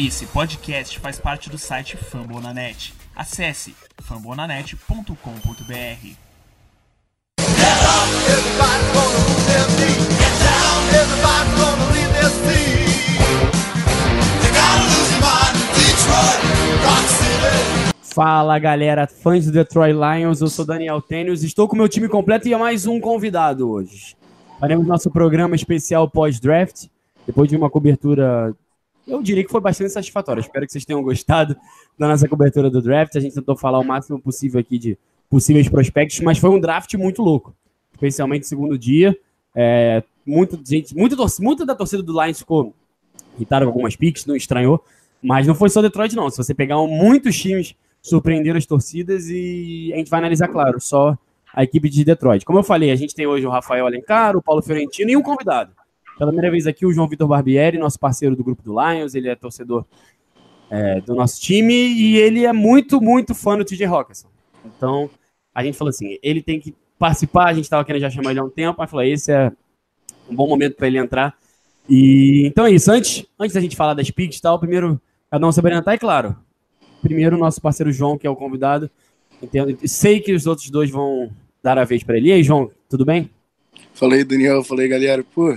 Esse podcast faz parte do site Fambonanet. Acesse fambonanet.com.br. Fala galera, fãs do Detroit Lions, eu sou Daniel Tênis, estou com meu time completo e é mais um convidado hoje. Faremos nosso programa especial pós-draft, depois de uma cobertura, eu diria que foi bastante satisfatória. Espero que vocês tenham gostado da nossa cobertura do draft. A gente tentou falar o máximo possível aqui de possíveis prospectos, mas foi um draft muito louco, especialmente no segundo dia. É, gente, muito da torcida do Lions ficou irritada com algumas picks, não estranhou, mas não foi só Detroit, não. Se você pegar muitos times surpreenderam as torcidas e a gente vai analisar, claro, só a equipe de Detroit. Como eu falei, a gente tem hoje o Rafael Alencar, o Paulo Fiorentino e um convidado. Pela primeira vez aqui, o João Vitor Barbieri, nosso parceiro do grupo do Lions, ele é torcedor é, do nosso time e ele é muito, muito fã do TJ Hawkinson. Então, a gente falou assim, ele tem que participar, a gente estava querendo já chamar ele há um tempo, mas falou, esse é um bom momento para ele entrar. E então é isso, antes, antes da gente falar das picks e tal, primeiro, cada um se apresentar, e claro, primeiro o nosso parceiro João, que é o convidado. Entendo, sei que os outros dois vão dar a vez para ele. E aí, João, tudo bem? Falei, Daniel, falei, galera, pô,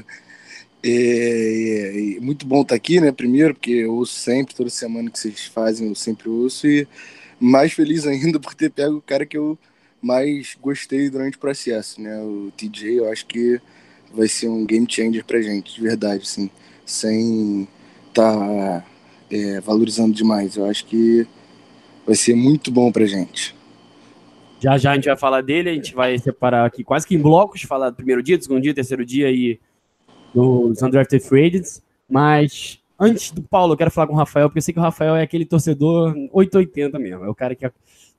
é, é, é muito bom estar aqui, né? Primeiro, porque eu ouço sempre, toda semana que vocês fazem, eu sempre ouço, e mais feliz ainda por ter pego o cara que eu mais gostei durante o processo, né? O TJ, eu acho que vai ser um game changer pra gente, de verdade, assim, sem tá é, valorizando demais. Eu acho que vai ser muito bom pra gente. Já já a gente vai falar dele, a gente vai separar aqui quase que em blocos, falar do primeiro dia, do segundo dia, terceiro dia e dos undrafted free mas antes do Paulo, eu quero falar com o Rafael, porque eu sei que o Rafael é aquele torcedor 880 mesmo, é o cara que,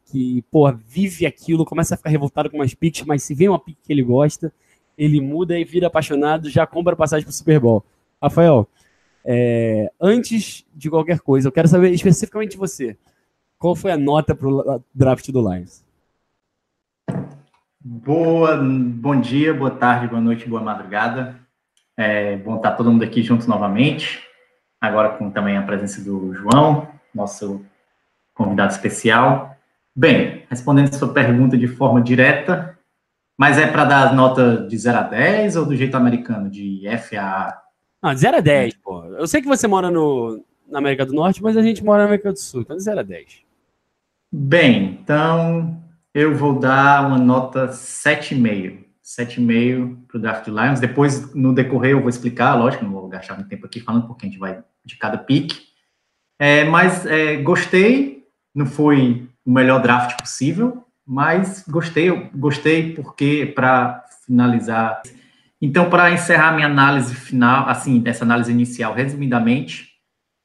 que porra, vive aquilo, começa a ficar revoltado com umas picks, mas se vem uma pick que ele gosta, ele muda e vira apaixonado, já compra passagem pro Super Bowl. Rafael, é, antes de qualquer coisa, eu quero saber especificamente de você. Qual foi a nota pro draft do Lions? Boa, bom dia, boa tarde, boa noite, boa madrugada. É bom estar todo mundo aqui juntos novamente. Agora com também a presença do João, nosso convidado especial. Bem, respondendo a sua pergunta de forma direta, mas é para dar nota de 0 a 10 ou do jeito americano, de F a Não, de 0 a 10, pô. Eu sei que você mora no, na América do Norte, mas a gente mora na América do Sul, então de 0 a 10. Bem, então eu vou dar uma nota 7,5. 7,5 para o draft Lions. Depois, no decorrer, eu vou explicar, lógico, não vou gastar muito tempo aqui falando, porque a gente vai de cada pick. É, mas é, gostei, não foi o melhor draft possível, mas gostei, gostei porque, para finalizar. Então, para encerrar minha análise final, assim, essa análise inicial, resumidamente,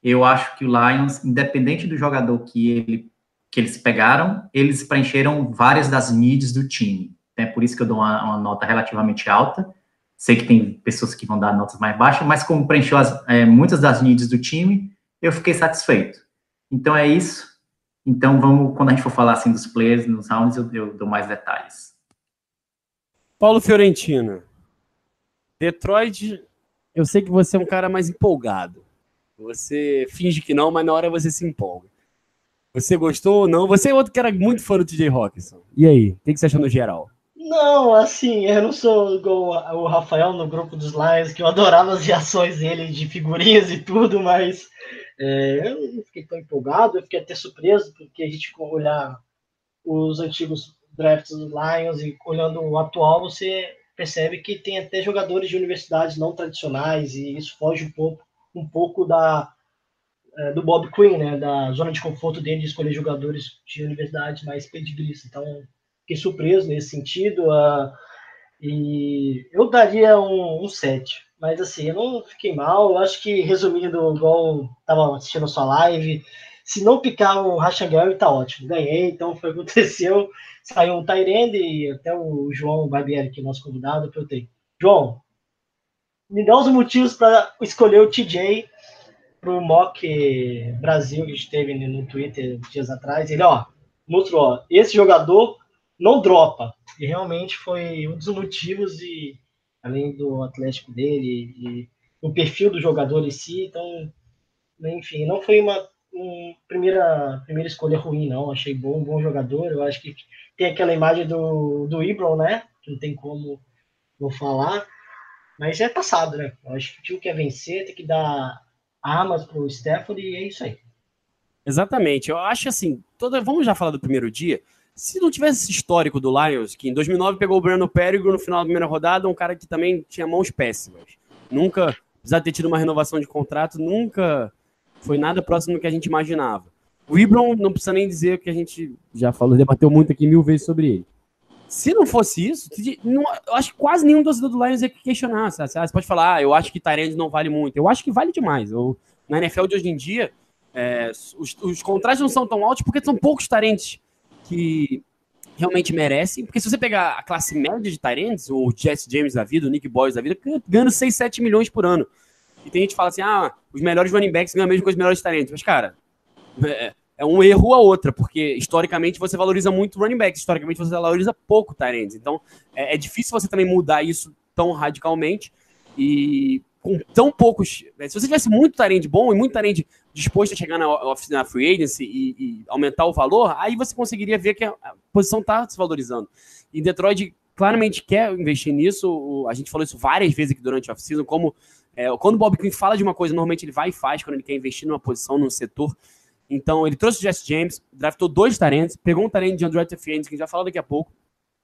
eu acho que o Lions, independente do jogador que ele que eles pegaram, eles preencheram várias das needs do time. É por isso que eu dou uma, uma, nota relativamente alta. Sei que tem pessoas que vão dar notas mais baixas, mas como preencheu as, é, muitas das needs do time, eu fiquei satisfeito. Então é isso. Então vamos, quando a gente for falar assim dos players nos rounds, eu, eu dou mais detalhes. Paulo Fiorentino. Detroit, eu sei que você é um cara mais empolgado. Você finge que não, mas na hora você se empolga. Você gostou ou não? Você é outro que era muito fã do TJ Hawkinson. E aí, o que você achou no geral? Não, assim, eu não sou igual o Rafael no grupo dos Lions, que eu adorava as reações dele de figurinhas e tudo, mas é, eu não fiquei tão empolgado, eu fiquei até surpreso, porque a gente olhar os antigos drafts dos Lions e olhando o atual, você percebe que tem até jogadores de universidades não tradicionais, e isso foge um pouco, um pouco da, é, do Bob Quinn, né, da zona de conforto dele de escolher jogadores de universidades mais pedigrees. Então, fiquei surpreso nesse sentido. Uh, e eu daria um, um 7. Mas assim, eu não fiquei mal. Eu acho que, resumindo, igual estava assistindo a sua live, se não picar o Rashan Gary, tá ótimo. Ganhei, então foi o que aconteceu. Saiu um Tyrande e até o João Barbieri, que é nosso convidado, eu tenho. João, me dá os motivos para escolher o TJ pro Mock Brasil que a gente teve no Twitter dias atrás. Ele, ó, mostrou, ó, esse jogador não dropa. E realmente foi um dos motivos, e além do Atlético dele, e o perfil do jogador em si, então enfim, não foi uma, uma primeira, primeira escolha ruim, não. Achei bom, bom jogador. Eu acho que tem aquela imagem do, do Ibron, né? Que não tem como não falar. Mas é passado, né? Eu acho que o time quer vencer, tem que dar armas pro Stephanie e é isso aí. Exatamente. Eu acho assim, toda... vamos já falar do primeiro dia. Se não tivesse esse histórico do Lions, que em 2009 pegou o Breno Perigo no final da primeira rodada, um cara que também tinha mãos péssimas. Nunca, apesar de ter tido uma renovação de contrato, nunca foi nada próximo do que a gente imaginava. O Ibron não precisa nem dizer que a gente já falou, debateu muito aqui mil vezes sobre ele. Se não fosse isso, não, eu acho que quase nenhum torcedor do Lions ia questionar. Sabe? Você pode falar, ah, eu acho que Tyrande não vale muito. Eu acho que vale demais. Eu, na NFL de hoje em dia, é, os, os contratos não são tão altos porque são poucos Tyrants que realmente merecem. Porque se você pegar a classe média de Tyrants, o Jesse James da vida, o Nick Boys da vida, ganhando 6, 7 milhões por ano. E tem gente que fala assim, ah, os melhores running backs ganham a mesma coisa os melhores Tyrants. Mas, cara, é, é, um erro a outra, porque historicamente você valoriza muito running backs, historicamente você valoriza pouco Tyrants. Então, é, é difícil você também mudar isso tão radicalmente. E com tão poucos. Né, se você tivesse muito Tyrant bom e muito Tyrant disposto a chegar na, na free agency e, e, aumentar o valor, aí você conseguiria ver que a posição está se valorizando. E Detroit claramente quer investir nisso. A gente falou isso várias vezes aqui durante a off-season, como é, quando o Bob Quinn fala de uma coisa, normalmente ele vai e faz quando ele quer investir numa posição, num setor. Então, ele trouxe o Jesse James, draftou dois talentos, pegou um talento de Android Free que a gente vai falar daqui a pouco.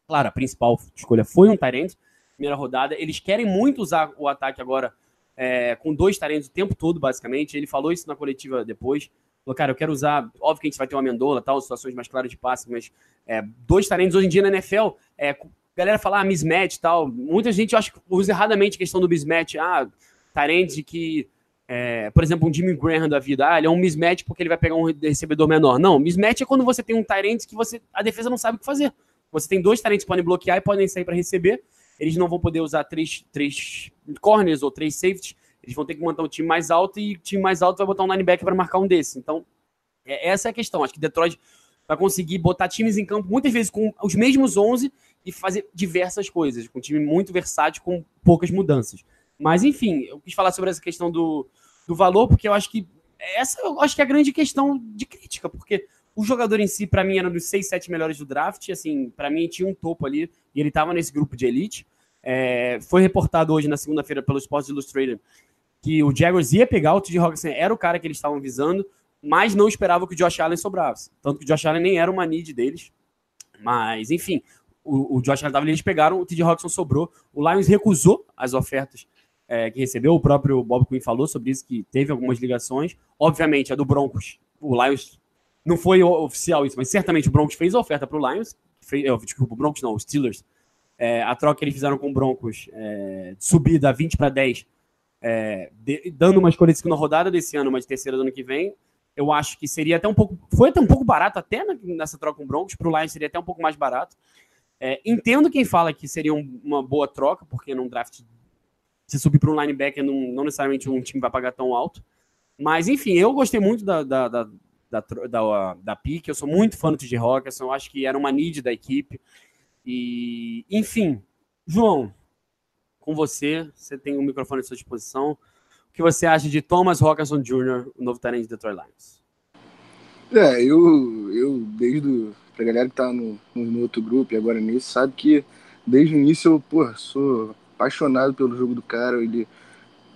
Claro, a principal escolha foi um talento, primeira rodada. Eles querem muito usar o ataque agora é, com dois talentos o tempo todo, basicamente. Ele falou isso na coletiva depois. Falou, cara, eu quero usar. Óbvio que a gente vai ter uma amendola, tal, situações mais claras de passe, mas é, dois talentos hoje em dia na NFL. É, galera fala ah, mismatch tal. Muita gente acha que usa erradamente a questão do mismatch. Ah, talentos que. É, por exemplo, um Jimmy Graham da vida, ah, ele é um mismatch porque ele vai pegar um recebedor menor. Não, mismatch é quando você tem um Tyrant que você a defesa não sabe o que fazer. Você tem dois Tyrants que podem bloquear e podem sair para receber, eles não vão poder usar três, três corners ou três safeties, eles vão ter que montar um time mais alto e o time mais alto vai botar um linebacker para marcar um desses. Então, é, essa é a questão. Acho que Detroit vai conseguir botar times em campo muitas vezes com os mesmos 11 e fazer diversas coisas, com um time muito versátil, com poucas mudanças. Mas, enfim, eu quis falar sobre essa questão do, do valor, porque eu acho que essa eu acho que é a grande questão de crítica, porque o jogador em si, para mim, era dos 6, 7 melhores do draft. Assim, para mim, tinha um topo ali e ele estava nesse grupo de elite. É, foi reportado hoje, na segunda-feira, pelo Sports Illustrated, que o Jaguars ia pegar o T.J. Hawkinson, era o cara que eles estavam visando, mas não esperava que o Josh Allen sobrasse. Tanto que o Josh Allen nem era uma need deles. Mas, enfim, o, o Josh Allen estava ali, eles pegaram, o T.J. Hawkinson sobrou. O Lions recusou as ofertas é, que recebeu. O próprio Bob Quinn falou sobre isso, que teve algumas ligações. Obviamente, a do Broncos, o Lions não foi oficial isso, mas certamente o Broncos fez a oferta para o Lions. Fez, desculpa, o Broncos não, os Steelers. É, a troca que eles fizeram com o Broncos, é, subir da 20 para 10, é, de, dando uma escolha de segunda rodada desse ano, uma de terceira do ano que vem. Eu acho que seria até um pouco. Foi até um pouco barato, até nessa troca com o Broncos. Para o Lions seria até um pouco mais barato. É, entendo quem fala que seria um, uma boa troca, porque num draft, se subir para um linebacker, não, não necessariamente um time vai pagar tão alto. Mas, enfim, eu gostei muito da, da, da, da, da, da pique. Eu sou muito fã do TJ eu acho que era uma need da equipe. E, enfim, João, com você, você tem o um microfone à sua disposição. O que você acha de Thomas Hawkinson Jr., o novo talento de Detroit Lions? É, eu, eu desde pra galera que tá no, no, outro grupo e agora nisso, sabe que desde o início eu, pô, sou apaixonado pelo jogo do cara, ele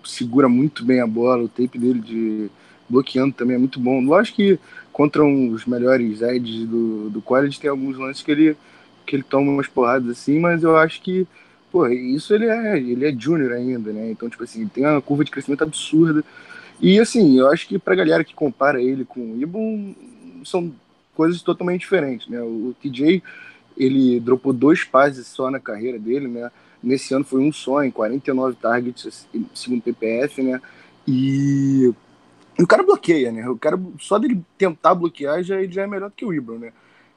segura muito bem a bola, o tape dele de bloqueando também é muito bom. Lógico que contra os melhores edges do, do college tem alguns lances que ele, que ele toma umas porradas assim, mas eu acho que, pô, isso ele é, ele é júnior ainda, né? Então, tipo assim, tem uma curva de crescimento absurda. E assim, eu acho que pra galera que compara ele com o Ibon, são coisas totalmente diferentes, né? O TJ, ele dropou dois passes só na carreira dele, né? Nesse ano foi um só, em 49 targets, segundo o PPF, né? E o cara bloqueia, né? O cara, só dele tentar bloquear já, já é melhor do que o Ibram, né?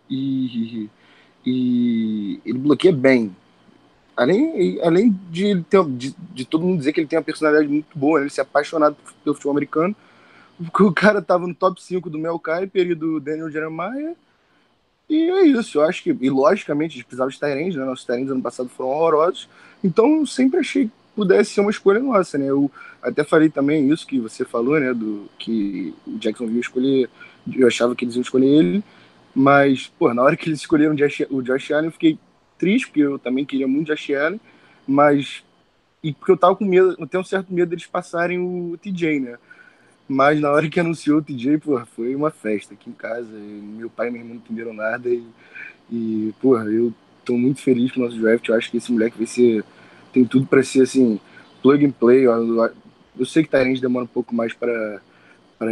E, e ele bloqueia bem. Além, além de, ter, de, de, todo mundo dizer que ele tem uma personalidade muito boa, né? ele ser apaixonado pelo futebol americano. O cara tava no top 5 do Mel Kiper e do Daniel Jeremiah. E é isso, eu acho que, e logicamente, a gente precisava de Tyrande, né? Nossos Tyrands ano passado foram horrorosos. Então, sempre achei pudesse ser uma escolha nossa, né? Eu até falei também isso que você falou, né? Do que o Jacksonville escolher, eu achava que eles iam escolher ele, mas, pô, na hora que eles escolheram o Josh, Allen, eu fiquei triste, porque eu também queria muito o Josh Allen, mas. E porque eu tava com medo, eu tenho um certo medo deles passarem o TJ, né? Mas na hora que anunciou o TJ, pô, foi uma festa aqui em casa. meu pai e minha irmã não entenderam nada. E, e pô, eu tô muito feliz com o nosso draft. Eu acho que esse moleque vai ser. Tem tudo para ser assim, plug and play. Eu, eu sei que Tyrande demora um pouco mais para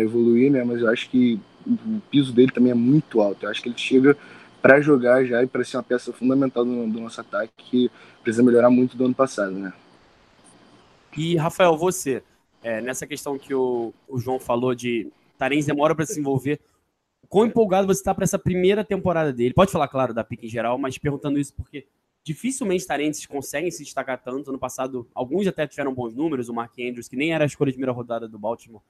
evoluir, né? Mas eu acho que o piso dele também é muito alto. Eu acho que ele chega para jogar já e para ser uma peça fundamental do, do, nosso ataque que precisa melhorar muito do ano passado, né? E Rafael, você é, nessa questão que o, o João falou de Tarens demora para se envolver, quão empolgado você está para essa primeira temporada dele? Pode falar, claro, da pique em geral, mas perguntando isso porque dificilmente Tarentes conseguem se destacar tanto. No passado, alguns até tiveram bons números. O Mark Andrews, que nem era a escolha de primeira rodada do Baltimore,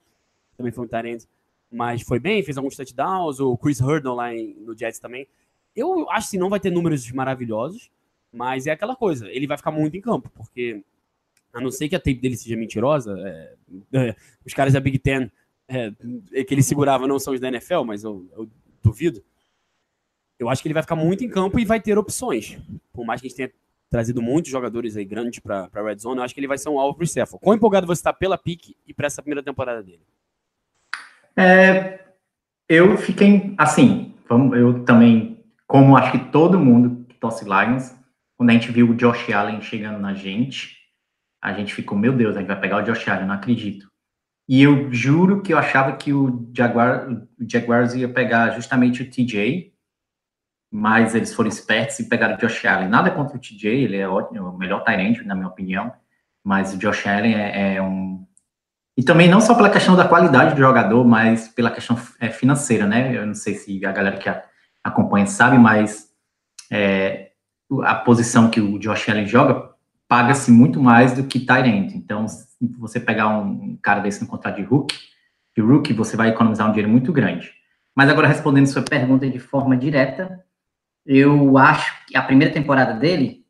também foi um Tarentes, mas foi bem, fez alguns touchdowns. O Chris Hurdle lá em, no Jets também. Eu acho que não vai ter números maravilhosos, mas é aquela coisa, ele vai ficar muito em campo, porque a não ser que a tape dele seja mentirosa, é, é, os caras da Big Ten é, que ele segurava não são os da NFL, mas eu, eu, duvido. Eu acho que ele vai ficar muito em campo e vai ter opções. Por mais que a gente tenha trazido muitos jogadores aí grandes para a Red Zone, eu acho que ele vai ser um alvo para o Cephal. Quão empolgado você está pela pique e para essa primeira temporada dele? É, eu fiquei assim, eu também como acho que todo mundo que torce Lions, quando a gente viu o Josh Allen chegando na gente, a gente ficou, meu Deus, a gente vai pegar o Josh Allen, não acredito. E eu juro que eu achava que o, Jaguar, o Jaguars ia pegar justamente o TJ, mas eles foram espertos e pegaram o Josh Allen. Nada contra o TJ, ele é ótimo, o melhor Tyrant, na minha opinião, mas o Josh Allen é, é, um... E também não só pela questão da qualidade do jogador, mas pela questão é, financeira, né? Eu não sei se a galera que acompanha sabe, mas é, a posição que o Josh Allen joga paga-se muito mais do que Tyrant. Então, se você pegar um cara desse no contrato de rookie, de rookie, você vai economizar um dinheiro muito grande. Mas agora, respondendo sua pergunta de forma direta, eu acho que a primeira temporada dele,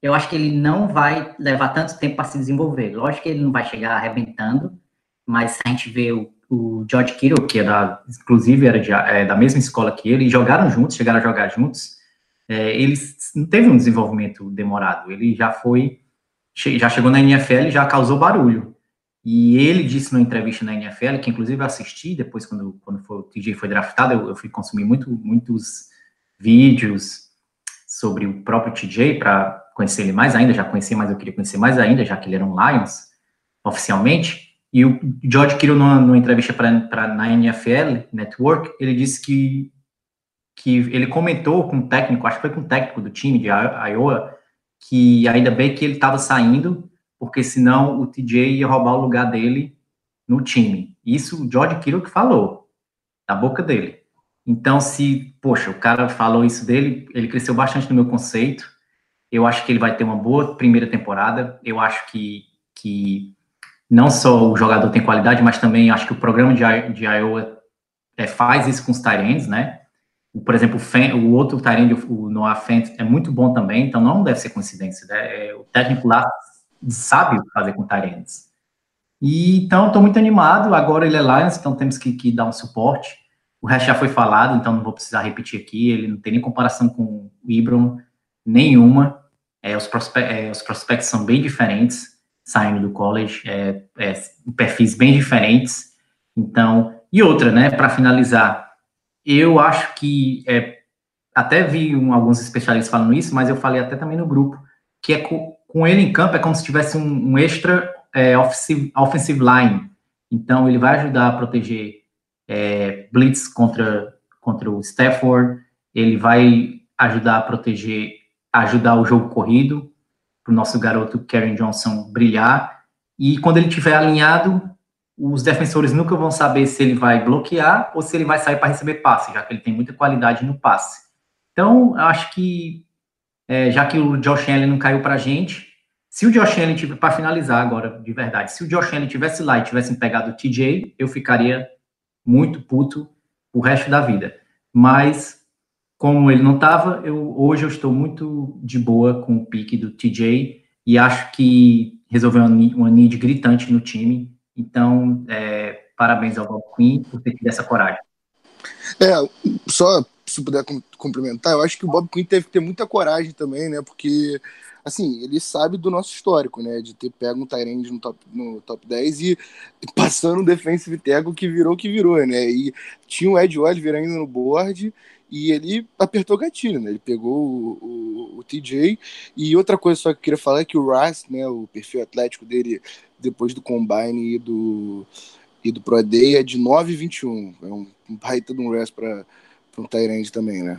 eu acho que ele não vai levar tanto tempo para se desenvolver. Lógico que ele não vai chegar arrebentando, mas a gente vê o o George Kittle, que é da, inclusive era de, é, da mesma escola que ele, jogaram juntos, chegaram a jogar juntos, é, ele não teve um desenvolvimento demorado, ele já foi, já chegou na NFL e já causou barulho. E ele disse numa entrevista na NFL, que inclusive eu assisti depois, quando, quando foi, o TJ foi draftado, eu, eu fui consumir muito, muitos vídeos sobre o próprio TJ para conhecer ele mais ainda, já conheci, mas eu queria conhecer mais ainda, já que ele era um Lions oficialmente. E o George Kittle, numa, numa entrevista para na NFL Network, ele disse que, que ele comentou com o técnico, acho que foi com o técnico do time de Iowa, que ainda bem que ele estava saindo, porque senão o TJ ia roubar o lugar dele no time. Isso o George Kittle que falou, da boca dele. Então, se, poxa, o cara falou isso dele, ele cresceu bastante no meu conceito. Eu acho que ele vai ter uma boa primeira temporada. Eu acho que, que não só o jogador tem qualidade, mas também acho que o programa de, de Iowa é, faz isso com os Tyrants, né? Por exemplo, o, Fen, o outro Tyrant, o Noah Fent, é muito bom também, então não deve ser coincidência, né? É, o técnico lá sabe fazer com Tyrants. Então, estou muito animado, agora ele é Lions, então temos que, que, dar um suporte. O resto já foi falado, então não vou precisar repetir aqui, ele não tem nem comparação com o Ibram, nenhuma. É, os, prospe é, os prospectos são bem diferentes saindo do college, é, é, perfis bem diferentes. Então, e outra, né, para finalizar, eu acho que é, até vi um, alguns especialistas falando isso, mas eu falei até também no grupo, que é com, com ele em campo é como se tivesse um, um extra é, offensive, offensive line. Então, ele vai ajudar a proteger é, blitz contra, contra o Stafford, ele vai ajudar a proteger, ajudar o jogo corrido, para o nosso garoto Karen Johnson brilhar. E quando ele estiver alinhado, os defensores nunca vão saber se ele vai bloquear ou se ele vai sair para receber passe, já que ele tem muita qualidade no passe. Então, acho que, é, já que o Josh Allen não caiu para a gente, se o Josh Allen tiver, para finalizar agora, de verdade, se o Josh Allen tivesse lá e tivessem pegado o TJ, eu ficaria muito puto o resto da vida. Mas como ele não estava, eu, hoje eu estou muito de boa com o pique do TJ e acho que resolveu uma, need gritante no time. Então, é, parabéns ao Bob Quinn por ter tido essa coragem. É, só se puder complementar, eu acho que o Bob Quinn teve que ter muita coragem também, né? Porque, assim, ele sabe do nosso histórico, né? De ter pego um Tyrande no top, no top 10 e passando um defensive tackle que virou que virou, né? E tinha o Ed Oliver ainda no board e ele apertou o gatilho, né? Ele pegou o, o, o, TJ. E outra coisa só que eu queria falar é que o Rast, né? O perfil atlético dele depois do Combine e do, e do Pro Day é de 9,21. É um, baita de um Rast para um Tyrande também, né?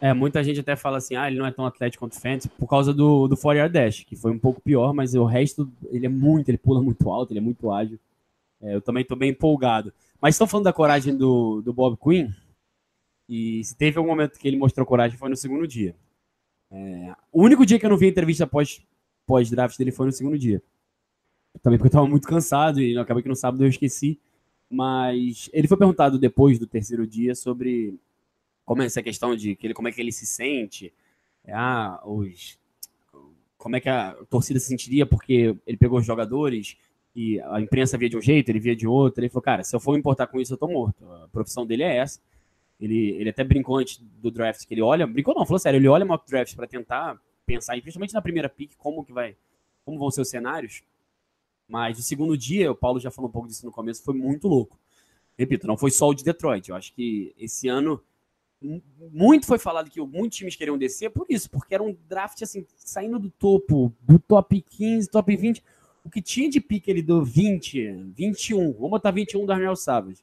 É, muita gente até fala assim, ah, ele não é tão atlético quanto o Fence, por causa do, do 4 Dash, que foi um pouco pior, mas o resto, ele é muito, ele pula muito alto, ele é muito ágil. É, eu também estou bem empolgado. Mas estão falando da coragem do, do Bob Quinn, e se teve algum momento que ele mostrou coragem foi no segundo dia. É, o único dia que eu não vi entrevista pós, pós-draft dele foi no segundo dia. Também porque eu estava muito cansado e acabei que no sábado eu esqueci. Mas ele foi perguntado depois do terceiro dia sobre como é essa questão de que ele, como é que ele se sente. Ah, os, como é que a torcida se sentiria porque ele pegou os jogadores e a imprensa via de um jeito, ele via de outro. Ele falou, cara, se eu for me importar com isso, eu tô morto. A profissão dele é essa. Ele, ele até brincou antes do draft, que ele olha, brincou não, falou sério, ele olha mock draft para tentar pensar, principalmente na primeira pick, como que vai, como vão ser os cenários. Mas o segundo dia, o Paulo já falou um pouco disso no começo, foi muito louco. Repito, não foi só o de Detroit. Eu acho que esse ano muito foi falado que muitos times queriam descer por isso, porque era um draft assim, saindo do topo, do top 15, top 20. O que tinha de pique ali do 20, 21, vamos botar 21 do Arnel Savage.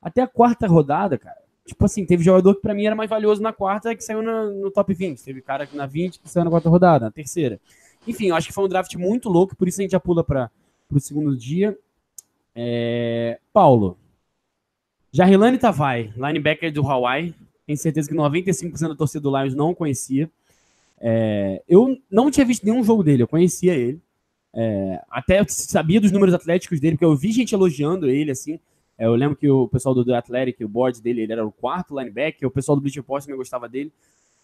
Até a quarta rodada, cara, Tipo assim, teve jogador que para mim era mais valioso na quarta que saiu no, no top 20. Teve cara na 20 que saiu na quarta rodada, na terceira. Enfim, eu acho que foi um draft muito louco, por isso a gente já pula para o segundo dia. É... Paulo. Jarrilane Tavai, linebacker do Hawaii. Tenho certeza que 95% da torcida do Lions não conhecia. É... eu não tinha visto nenhum jogo dele, eu conhecia ele. É... até eu sabia dos números atléticos dele, porque eu vi gente elogiando ele, assim. É, eu lembro que o pessoal do The Athletic, o board dele, ele era o quarto linebacker, o pessoal do Bleacher Report também gostava dele,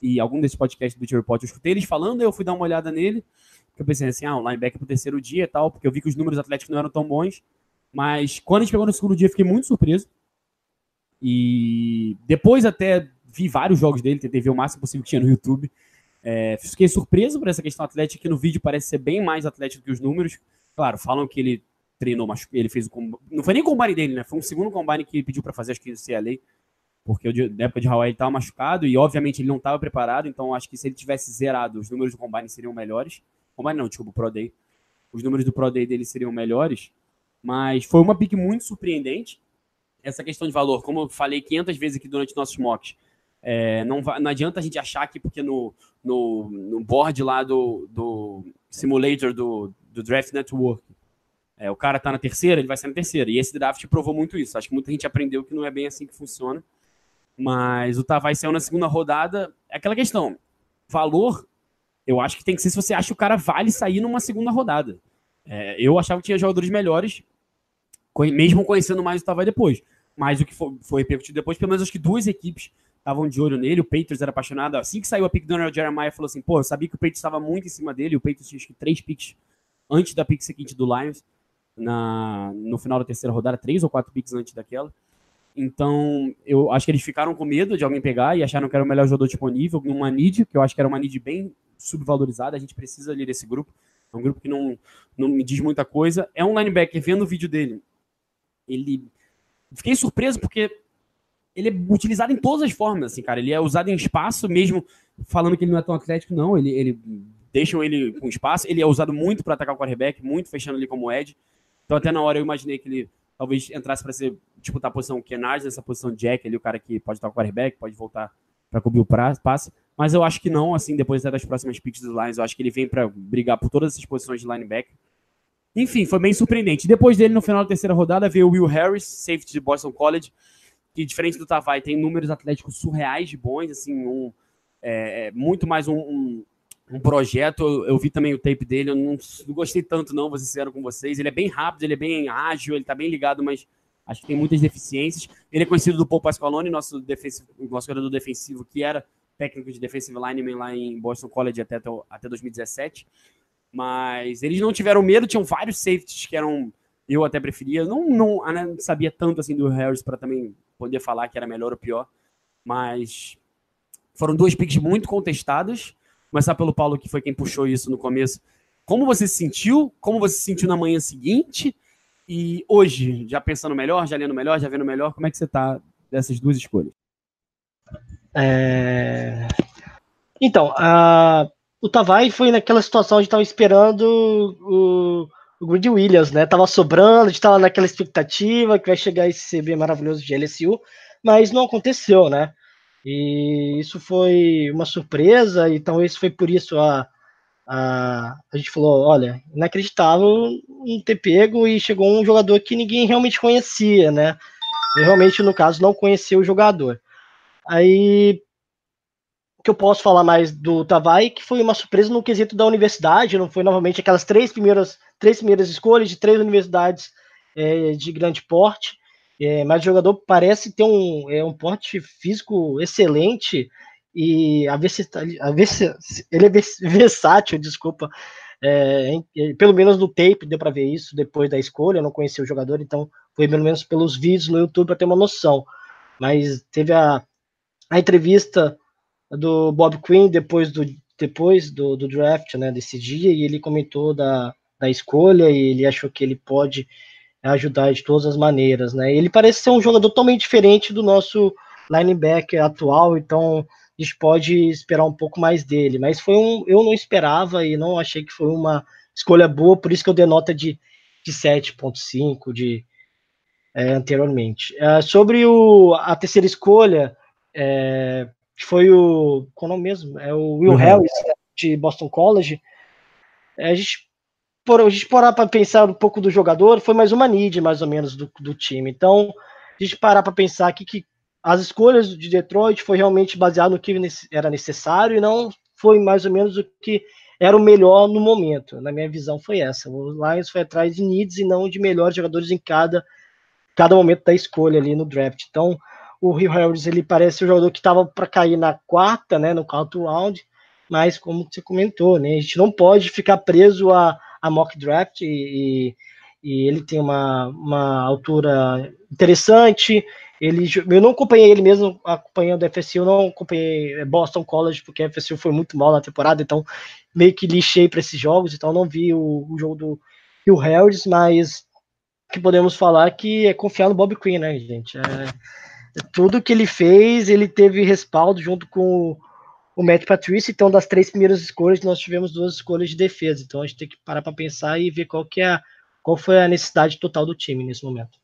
e algum desses podcasts do Bleacher Report eu escutei eles falando, eu fui dar uma olhada nele, eu pensei assim, ah, um linebacker pro terceiro dia e tal, porque eu vi que os números atléticos não eram tão bons, mas quando a gente pegou no segundo dia, fiquei muito surpreso, e depois até vi vários jogos dele, tentei ver o máximo possível que tinha no YouTube, é, fiquei surpreso por essa questão atlética, que no vídeo parece ser bem mais atlético que os números, claro, falam que ele treinou, mas ele fez o combine. Não foi nem o combine dele, né? Foi um segundo combine que ele pediu para fazer, acho que no CLA, porque na época de Hawaii ele estava machucado e, obviamente, ele não estava preparado. Então, acho que se ele tivesse zerado, os números do combine seriam melhores. Combine não, desculpa, o Pro Day. Os números do Pro Day dele seriam melhores. Mas foi uma pick muito surpreendente. Essa questão de valor, como eu falei 500 vezes aqui durante nossos mocks, é, não, não adianta a gente achar que porque no, no, no board lá do, do simulator do, do Draft Network é, o cara tá na terceira, ele vai ser na terceira. E esse draft provou muito isso. Acho que muita gente aprendeu que não é bem assim que funciona. Mas o Tavares saiu na segunda rodada. É aquela questão. Valor, eu acho que tem que ser se você acha que o cara vale sair numa segunda rodada. É, eu achava que tinha jogadores melhores, mesmo conhecendo mais o Tavares depois. Mas o que foi, foi repercutido depois, pelo menos acho que duas equipes estavam de olho nele. O Patriots era apaixonado. Assim que saiu a pick do Donald Jeremiah, falou assim: pô, eu sabia que o Patriots estava muito em cima dele. O Patriots tinha acho que três picks antes da pick seguinte do Lions na, no final da terceira rodada, três ou quatro picks antes daquela. Então, eu acho que eles ficaram com medo de alguém pegar e acharam que era o melhor jogador disponível, numa need, que eu acho que era uma need bem subvalorizada, a gente precisa ali desse grupo. É um grupo que não, não me diz muita coisa. É um linebacker, vendo o vídeo dele, ele... Fiquei surpreso porque ele é utilizado em todas as formas, assim, cara. Ele é usado em espaço, mesmo falando que ele não é tão atlético, não. Ele, ele deixam ele com espaço. Ele é usado muito para atacar o quarterback, muito fechando ali como edge. Então, até na hora eu imaginei que ele talvez entrasse para ser disputar a posição Kenard, essa posição Jack ali, o cara que pode estar com o quarterback, pode voltar para cobrir o passe. Mas eu acho que não, assim, depois das próximas picks dos Lions, eu acho que ele vem para brigar por todas essas posições de linebacker. Enfim, foi bem surpreendente. Depois dele, no final da terceira rodada, veio o Will Harris, safety de Boston College, que diferente do Tavai, tem números atléticos surreais de bons, assim, um, é, é muito mais um, um um projeto. Eu, eu, vi também o tape dele, eu não, não, gostei tanto, não, vou ser com vocês. Ele é bem rápido, ele é bem ágil, ele tá bem ligado, mas acho que tem muitas deficiências. Ele é conhecido do Paul Pasqualone, nosso, nosso jogador defensivo, que era técnico de defensive lineman lá em Boston College até, até 2017. Mas eles não tiveram medo, tinham vários safeties que eram. Eu até preferia. Não, não, não sabia tanto assim do Harris para também poder falar que era melhor ou pior. Mas foram duas picks muito contestadas. Começar pelo Paulo, que foi quem puxou isso no começo. Como você se sentiu? Como você se sentiu na manhã seguinte? E hoje, já pensando melhor, já lendo melhor, já vendo melhor, como é que você tá dessas duas escolhas? É... Então, a... o Tavai foi naquela situação de estava esperando o, o Greedy Williams, né? Tava sobrando, a gente tava naquela expectativa que vai chegar esse CB maravilhoso de LSU, mas não aconteceu, né? E isso foi uma surpresa, então isso foi por isso a, a, a gente falou, olha, inacreditável não ter pego e chegou um jogador que ninguém realmente conhecia, né? Eu realmente, no caso, não conhecia o jogador. Aí que eu posso falar mais do Tavai, que foi uma surpresa no quesito da universidade, não foi novamente aquelas três primeiras, três primeiras escolhas de três universidades é, de grande porte, é, mas o jogador parece ter um, é, um porte físico excelente e a a ele é versátil, desculpa, é, pelo menos no tape deu para ver isso depois da escolha, eu não conhecia o jogador, então foi pelo menos pelos vídeos no YouTube para ter uma noção. Mas teve a, a entrevista do Bob Quinn depois do, depois do, do draft, né, desse dia, e ele comentou da, da escolha e ele achou que ele pode ajudar de todas as maneiras, né? Ele parece ser um jogador totalmente diferente do nosso linebacker atual, então a gente pode esperar um pouco mais dele, mas foi um, eu não esperava e não achei que foi uma escolha boa, por isso que eu dei nota de, de 7.5 de é, anteriormente. É, sobre o, a terceira escolha, é, foi o. Qual é o nome mesmo? É o Will uhum. Harris, de Boston College. É, a gente por a gente parar para pensar um pouco do jogador, foi mais uma need, mais ou menos, do, do time. Então, a gente parar para pensar aqui que as escolhas de Detroit foi realmente baseado no que era necessário e não foi mais ou menos o que era o melhor no momento. Na minha visão, foi essa. O Lions foi atrás de needs e não de melhores jogadores em cada, cada momento da escolha ali no draft. Então, o Rio Harris ele parece o jogador que estava para cair na quarta, né, no quarto round, mas como você comentou, né, a gente não pode ficar preso a, a mock draft e, e ele tem uma, uma altura interessante. Ele, eu não acompanhei ele mesmo acompanhando a FSU, eu não acompanhei Boston College, porque a FSU foi muito mal na temporada, então meio que lixei para esses jogos, então não vi o, o jogo do Rio Harris, mas que podemos falar que é confiar no Bob Quinn, né, gente? É, tudo que ele fez, ele teve respaldo junto com o Matt Patrice. Então, das três primeiras escolhas, nós tivemos duas escolhas de defesa. Então, a gente tem que parar para pensar e ver qual que é qual foi a necessidade total do time nesse momento.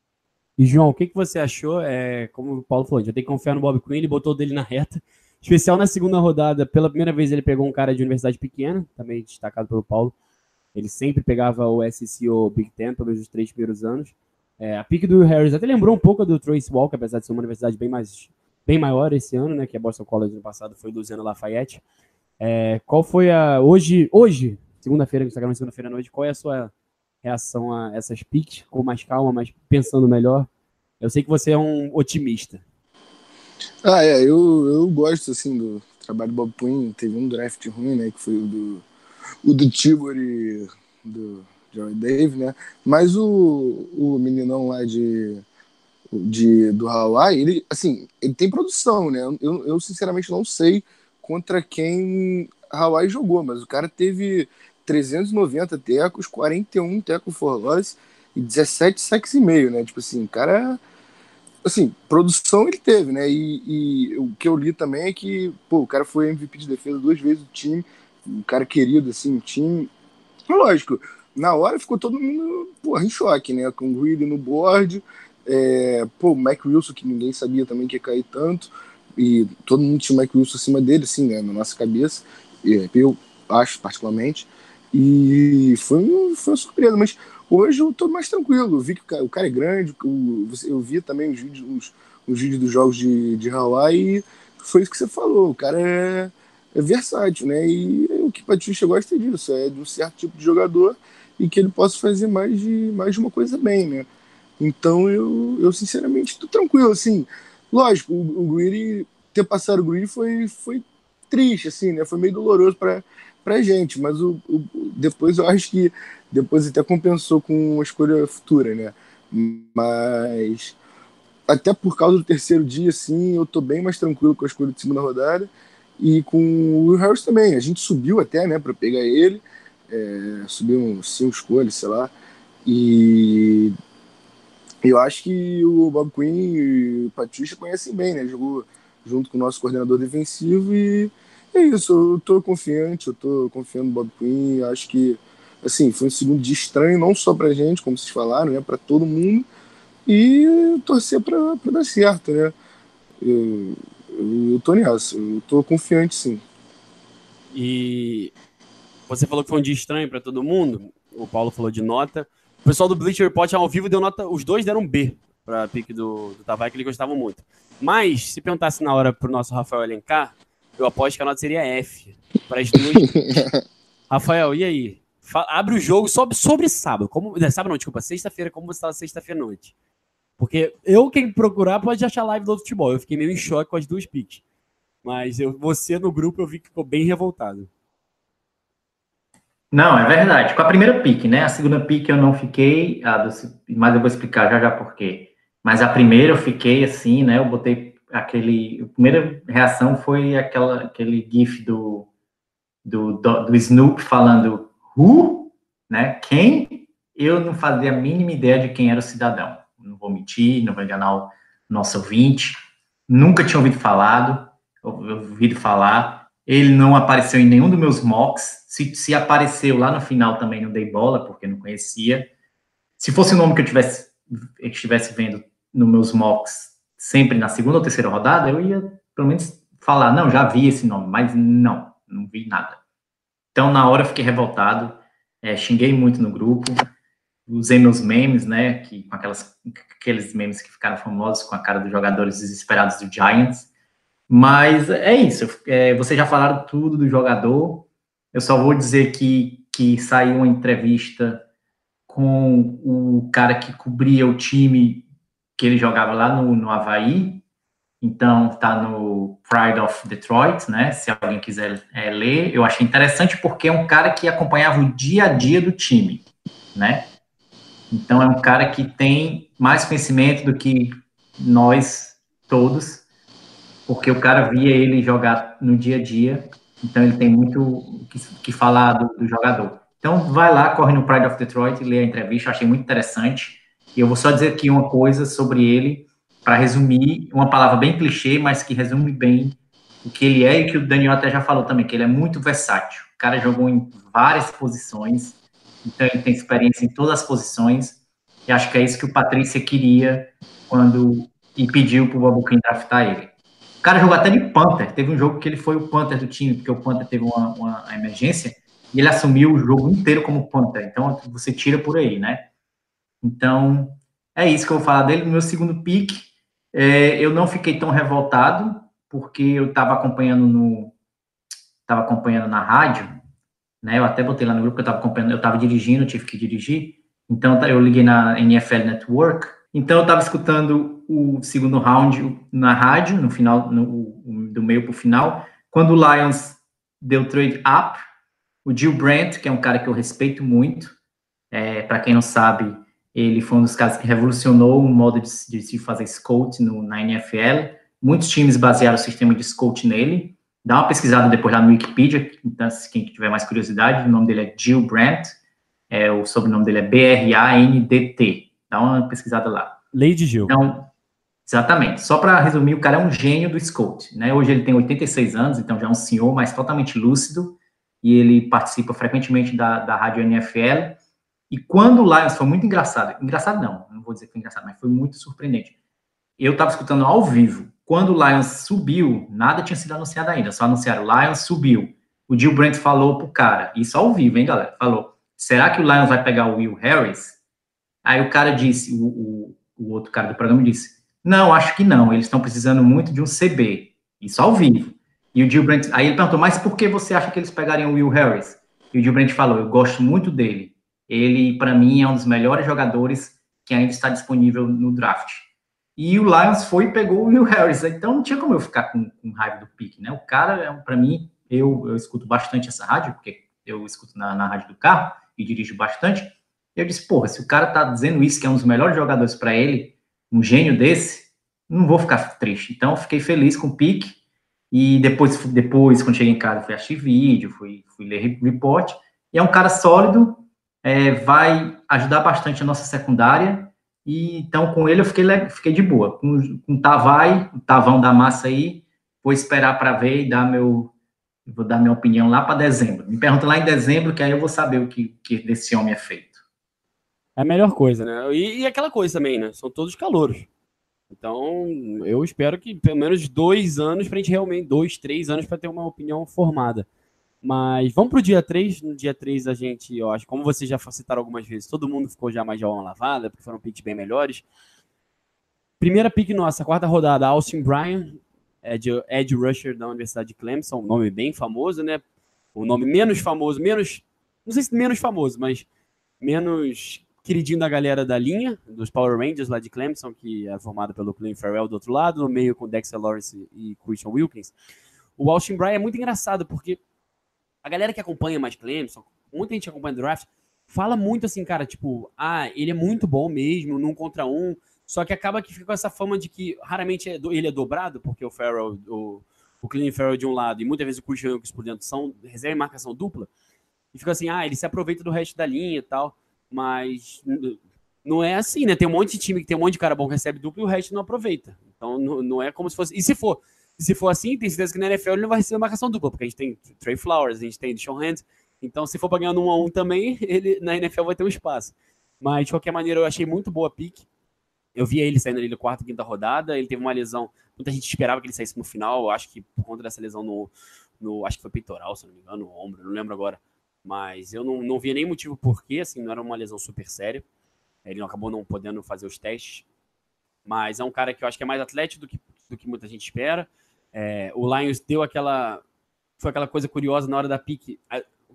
E João, o que, que você achou? É, como o Paulo falou, já tem que confiar no Bob Quinn, ele botou dele na reta. Especial na segunda rodada, pela primeira vez ele pegou um cara de universidade pequena, também destacado pelo Paulo. Ele sempre pegava o SEC ou Big Ten, talvez os três primeiros anos. É, a pick do Harris até lembrou um pouco do Trace Walker, apesar de ser uma universidade bem mais bem maior esse ano, né? Que a Boston College no passado foi Luciano Lafayette. É, qual foi a hoje hoje segunda-feira que está gravando segunda-feira à noite? Qual é a sua reação a essas picks? Com mais calma, mas pensando melhor. Eu sei que você é um otimista. Ah, é, eu, eu gosto assim do trabalho do Bob Quinn. Teve um draft ruim, né? Que foi o do o do Tibor e do Joey Dave, né? Mas o, o meninão lá de, de do Hawaii, ele, assim, ele tem produção, né? Eu, eu sinceramente não sei contra quem Hawaii jogou, mas o cara teve 390 tecos, 41 tecos for loss e 17 sacks e meio, né? Tipo assim, o cara assim, produção ele teve, né? E, e, o que eu li também é que, pô, o cara foi MVP de defesa duas vezes do time, um cara querido, assim, o time. Lógico, na hora ficou todo mundo porra, em choque, né? Com o Greedy no board, é, pô, o Mac Wilson, que ninguém sabia também que ia cair tanto, e todo mundo tinha o Mac Wilson acima dele, assim, né? Na nossa cabeça, eu acho particularmente, e foi, foi uma surpresa, mas hoje eu tô mais tranquilo, eu vi que o cara é grande, eu vi também os vídeos, os, os vídeos dos jogos de, de Hawaii, e foi isso que você falou, o cara é, é versátil, né? E o que Patrícia gosta disso, é de um certo tipo de jogador e que ele possa fazer mais de, mais de uma coisa bem, né? Então eu, eu sinceramente estou tranquilo, assim. Lógico, o, o Greedy, ter passado o Greedy foi, foi triste, assim, né? Foi meio doloroso para pra gente, mas o, o, depois eu acho que depois até compensou com uma escolha futura, né? Mas até por causa do terceiro dia, assim, eu tô bem mais tranquilo com a escolha de segunda rodada e com o Harris também. A gente subiu até, né, para pegar ele, é, subiu cinco escolhas, sei lá, e eu acho que o Bob Quinn e o Patrícia conhecem bem, né? Jogou junto com o nosso coordenador defensivo e é isso, eu tô confiante, eu tô confiando no Bob Quinn, acho que assim, foi um segundo dia estranho, não só pra gente, como vocês falaram, né, para todo mundo, e torcer para dar certo, né? Eu, eu, eu tô nessa, eu tô confiante sim. E você falou que foi um dia estranho para todo mundo, o Paulo falou de nota. O pessoal do Bleacher Report ao vivo deu nota, os dois deram B para a pique do, do Tavares, que eles gostavam muito. Mas, se perguntasse na hora pro nosso Rafael Alencar, eu aposto que a nota seria F para as duas. Rafael, e aí? Fa abre o jogo sobre, sobre sábado. Como, não, sábado não, desculpa, sexta-feira, como você estava sexta-feira à noite. Porque eu, quem procurar, pode achar live do futebol. Eu fiquei meio em choque com as duas piques. Mas eu, você no grupo eu vi que ficou bem revoltado. Não, é verdade. Com a primeira pique, né? A segunda pique eu não fiquei, mas eu vou explicar já já por quê. Mas a primeira eu fiquei assim, né? Eu botei aquele. A primeira reação foi aquela, aquele GIF do, do, do, do Snoop falando Who? Né? Quem? Eu não fazia a mínima ideia de quem era o cidadão. Não vou mentir, não vou enganar o nosso ouvinte. Nunca tinha ouvido falado, ouvido falar. Ele não apareceu em nenhum dos meus mocks. Se, se apareceu lá no final também não dei bola, porque não conhecia. Se fosse o nome que eu tivesse, eu estivesse vendo nos meus mocks sempre na segunda ou terceira rodada, eu ia pelo menos falar, não, já vi esse nome, mas não, não vi nada. Então, na hora, fiquei revoltado, é, xinguei muito no grupo, usei meus memes, né, que, com aquelas, aqueles memes que ficaram famosos com a cara dos jogadores desesperados do Giants. Mas é isso, é, vocês já falaram tudo do jogador, eu só vou dizer que, que saiu uma entrevista com o cara que cobria o time que ele jogava lá no, no Havaí, então tá no Pride of Detroit, né? Se alguém quiser é, ler, eu achei interessante porque é um cara que acompanhava o dia a dia do time, né? Então é um cara que tem mais conhecimento do que nós todos, porque o cara via ele jogar no dia a dia, então ele tem muito que, que falar do, do, jogador. Então vai lá, corre no Pride of Detroit lê a entrevista, achei muito interessante. E eu vou só dizer aqui uma coisa sobre ele para resumir, uma palavra bem clichê, mas que resume bem o que ele é e que o Daniel até já falou também, que ele é muito versátil. O cara jogou em várias posições, então ele tem experiência em todas as posições, e acho que é isso que o Patrícia queria quando e pediu para o Babuquim draftar ele. O cara jogou até de Panther, teve um jogo que ele foi o Panther do time, porque o Panther teve uma, uma emergência, e ele assumiu o jogo inteiro como Panther, então você tira por aí, né? Então, é isso que eu vou falar dele. No meu segundo pick, é, eu não fiquei tão revoltado, porque eu estava acompanhando no. Estava acompanhando na rádio, né? Eu até botei lá no grupo que eu estava acompanhando, eu estava dirigindo, tive que dirigir. Então eu liguei na NFL Network. Então eu estava escutando o segundo round na rádio, no final, no, do meio para o final, quando o Lions deu trade up, o Jill Brandt, que é um cara que eu respeito muito, é, para quem não sabe, ele foi um dos caras que revolucionou o modo de, de se fazer scout no, na NFL. Muitos times basearam o sistema de scout nele. Dá uma pesquisada depois lá no Wikipedia, então, quem tiver mais curiosidade, o nome dele é Jill Brandt, é, o sobrenome dele é B-R-A-N-D-T. Dá uma pesquisada lá. Lady Jill. Então, exatamente. Só para resumir, o cara é um gênio do scout. Né? Hoje ele tem 86 anos, então já é um senhor, mas totalmente lúcido, e ele participa frequentemente da, da rádio NFL e quando o Lions foi muito engraçado, engraçado não, não vou dizer que foi engraçado, mas foi muito surpreendente. Eu estava escutando ao vivo. Quando o Lions subiu, nada tinha sido anunciado ainda, só anunciaram, o Lions subiu. O Jill Brent falou pro cara, isso ao vivo, hein, galera? Falou, será que o Lions vai pegar o Will Harris? Aí o cara disse, o, o, o outro cara do programa disse, não, acho que não, eles estão precisando muito de um CB. Isso ao vivo. E o Jill Brent, aí ele perguntou, mas por que você acha que eles pegariam o Will Harris? E o Jill Brent falou, eu gosto muito dele ele, para mim, é um dos melhores jogadores que ainda está disponível no draft. E o Lions foi e pegou o Will Harris. Então não tinha como eu ficar com, com raiva do pique, né? O cara, é para mim, eu, eu escuto bastante essa rádio, porque eu escuto na, na rádio do carro e dirijo bastante. Eu disse, porra, se o cara tá dizendo isso, que é um dos melhores jogadores para ele, um gênio desse, não vou ficar triste. Então, fiquei feliz com o pique. E depois, depois quando cheguei em casa, fui assistir vídeo, fui, fui ler report. E é um cara sólido, é, vai ajudar bastante a nossa secundária. E então, com ele, eu fiquei, fiquei de boa. Com, com o Tavai, o Tavão da massa aí, vou esperar para ver e dar meu, vou dar minha opinião lá para dezembro. Me pergunta lá em dezembro, que aí eu vou saber o que, que desse homem é feito. É a melhor coisa, né? E, e aquela coisa também, né? São todos calouros. Então, eu espero que pelo menos dois anos para a gente realmente, dois, três anos para ter uma opinião formada. Mas vamos para o dia 3. No dia 3 a gente, eu acho, como vocês já citaram algumas vezes, todo mundo ficou já mais de alma lavada, porque foram picks bem melhores. Primeira pick nossa, quarta rodada, Austin Bryan, Ed, Ed Rusher da Universidade de Clemson, um nome bem famoso, né? O nome menos famoso, menos, não sei se menos famoso, mas menos queridinho da galera da linha, dos Power Rangers lá de Clemson, que é formado pelo Clint Farrell do outro lado, no meio com Dexter Lawrence e Christian Wilkins. O Austin Bryan é muito engraçado, porque a galera que acompanha mais Clemson, muita gente acompanha draft, fala muito assim, cara, tipo, ah, ele é muito bom mesmo, num contra um, só que acaba que fica com essa fama de que raramente é ele é dobrado, porque o Farrell, o, o Clint Farrell de um lado e muitas vezes o Christian Wilkins por dentro são reserva e marcação dupla, e fica assim, ah, ele se aproveita do resto da linha e tal. Mas não é assim, né? Tem um monte de time que tem um monte de cara bom que recebe duplo e o resto não aproveita. Então não, não é como se fosse. E se for? Se for assim, tem certeza que na NFL ele não vai receber marcação dupla, porque a gente tem Trey Flowers, a gente tem Sean Hand. Então, se for pra ganhar no 1 a 1 também, ele na NFL vai ter um espaço. Mas, de qualquer maneira, eu achei muito boa a pique. Eu via ele saindo ali na quarta, quinta rodada. Ele teve uma lesão. Muita gente esperava que ele saísse no final. Eu acho que por conta dessa lesão no, no. Acho que foi peitoral, se não me engano, no ombro, não lembro agora. Mas eu não, não via nem motivo por quê, assim, não era uma lesão super séria. Ele acabou não podendo fazer os testes. Mas é um cara que eu acho que é mais atlético do que, do que muita gente espera. É, o Lions deu aquela. Foi aquela coisa curiosa na hora da pique.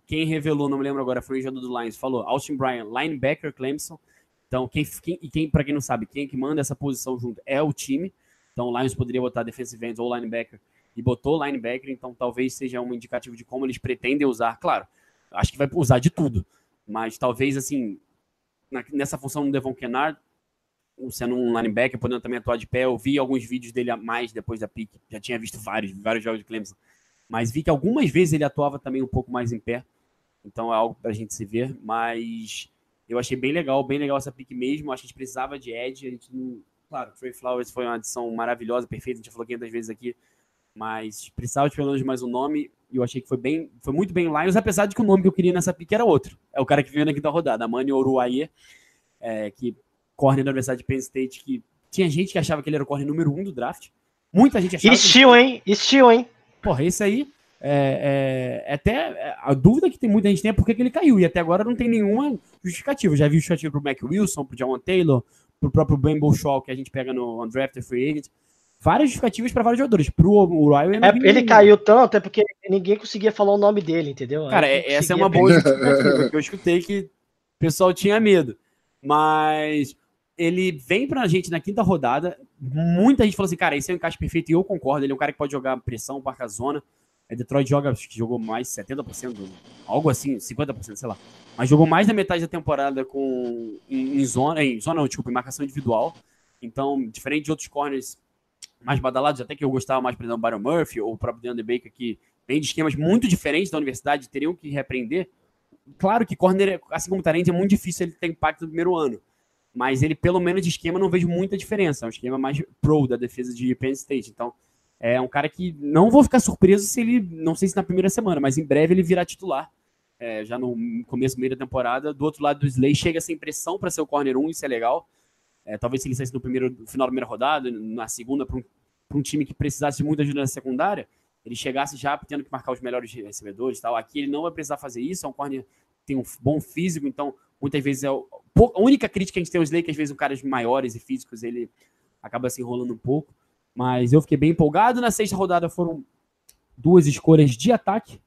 Quem revelou, não me lembro agora, foi o jogador do Lions, falou Austin Bryan, linebacker Clemson. Então, quem, quem, e quem, para quem não sabe, quem é que manda essa posição junto é o time. Então, o Lions poderia botar defensive end ou linebacker e botou linebacker. Então, talvez seja um indicativo de como eles pretendem usar. Claro, acho que vai usar de tudo. Mas talvez, assim, na, nessa função do Devon Kennard, sendo um linebacker, podendo também atuar de pé, eu vi alguns vídeos dele a mais depois da pick, já tinha visto vários, vários jogos de Clemson, mas vi que algumas vezes ele atuava também um pouco mais em pé, então é algo para a gente se ver, mas eu achei bem legal, bem legal essa pick mesmo, acho que a gente precisava de edge, a gente não... Claro, Trey Flowers foi uma adição maravilhosa, perfeita, a gente já falou 500 vezes aqui, mas precisava de pelo menos mais um nome, e eu achei que foi bem, foi muito bem Lions, apesar de que o nome que eu queria nessa pique era outro. É o cara que veio na quinta rodada, a Mani Oruaie, é, que corre da Universidade de Penn State, que tinha gente que achava que ele era o corre número um do draft. Muita gente achava. Estilo, que... hein? Estilo, hein? Porra, esse aí. É, é, é até é, a dúvida que tem muita gente tem é por que ele caiu. E até agora não tem nenhuma justificativa. Já vi justificativa pro Mac Wilson, pro John Taylor, pro próprio Ben Shaw que a gente pega no Undrafted Free Agent várias justificativas para vários jogadores. Pro Uriah, é, ele caiu tanto, é porque ninguém conseguia falar o nome dele, entendeu? Cara, essa é uma boa justificativa, que eu escutei que o pessoal tinha medo. Mas ele vem pra gente na quinta rodada. Muita gente falou assim, cara, esse é o encaixe perfeito, e eu concordo. Ele é um cara que pode jogar pressão, parca zona. É, Detroit joga, acho que jogou mais 70%, algo assim, 50%, sei lá. Mas jogou mais da metade da temporada com em, em zona, em zona não, desculpa, em marcação individual. Então, diferente de outros corners mais badalados, até que eu gostava mais, por exemplo, Byron Murphy ou o próprio DeAndre Baker, que vem de esquemas muito diferentes da universidade, teriam que repreender. Claro que corner, assim como Tarente, é muito difícil ele ter impacto no primeiro ano. Mas ele, pelo menos de esquema, não vejo muita diferença. É um esquema mais pro da defesa de Penn State. Então, é um cara que não vou ficar surpreso se ele, não sei se na primeira semana, mas em breve ele virá titular. É, já no começo, meio da temporada. Do outro lado do Slay, chega sem pressão para ser o corner 1, isso é legal. É, talvez se ele saísse no, primeiro, no final da primeira rodada, na segunda, para um, um, time que precisasse de muita ajuda na secundária, ele chegasse já tendo que marcar os melhores recebedores tal. Aqui ele não vai precisar fazer isso, é um corner tem um bom físico, então muitas vezes é o, a única crítica que a gente tem aos que às vezes o caras maiores e físicos ele acaba se enrolando um pouco. Mas eu fiquei bem empolgado. Na sexta rodada foram duas escolhas de ataque.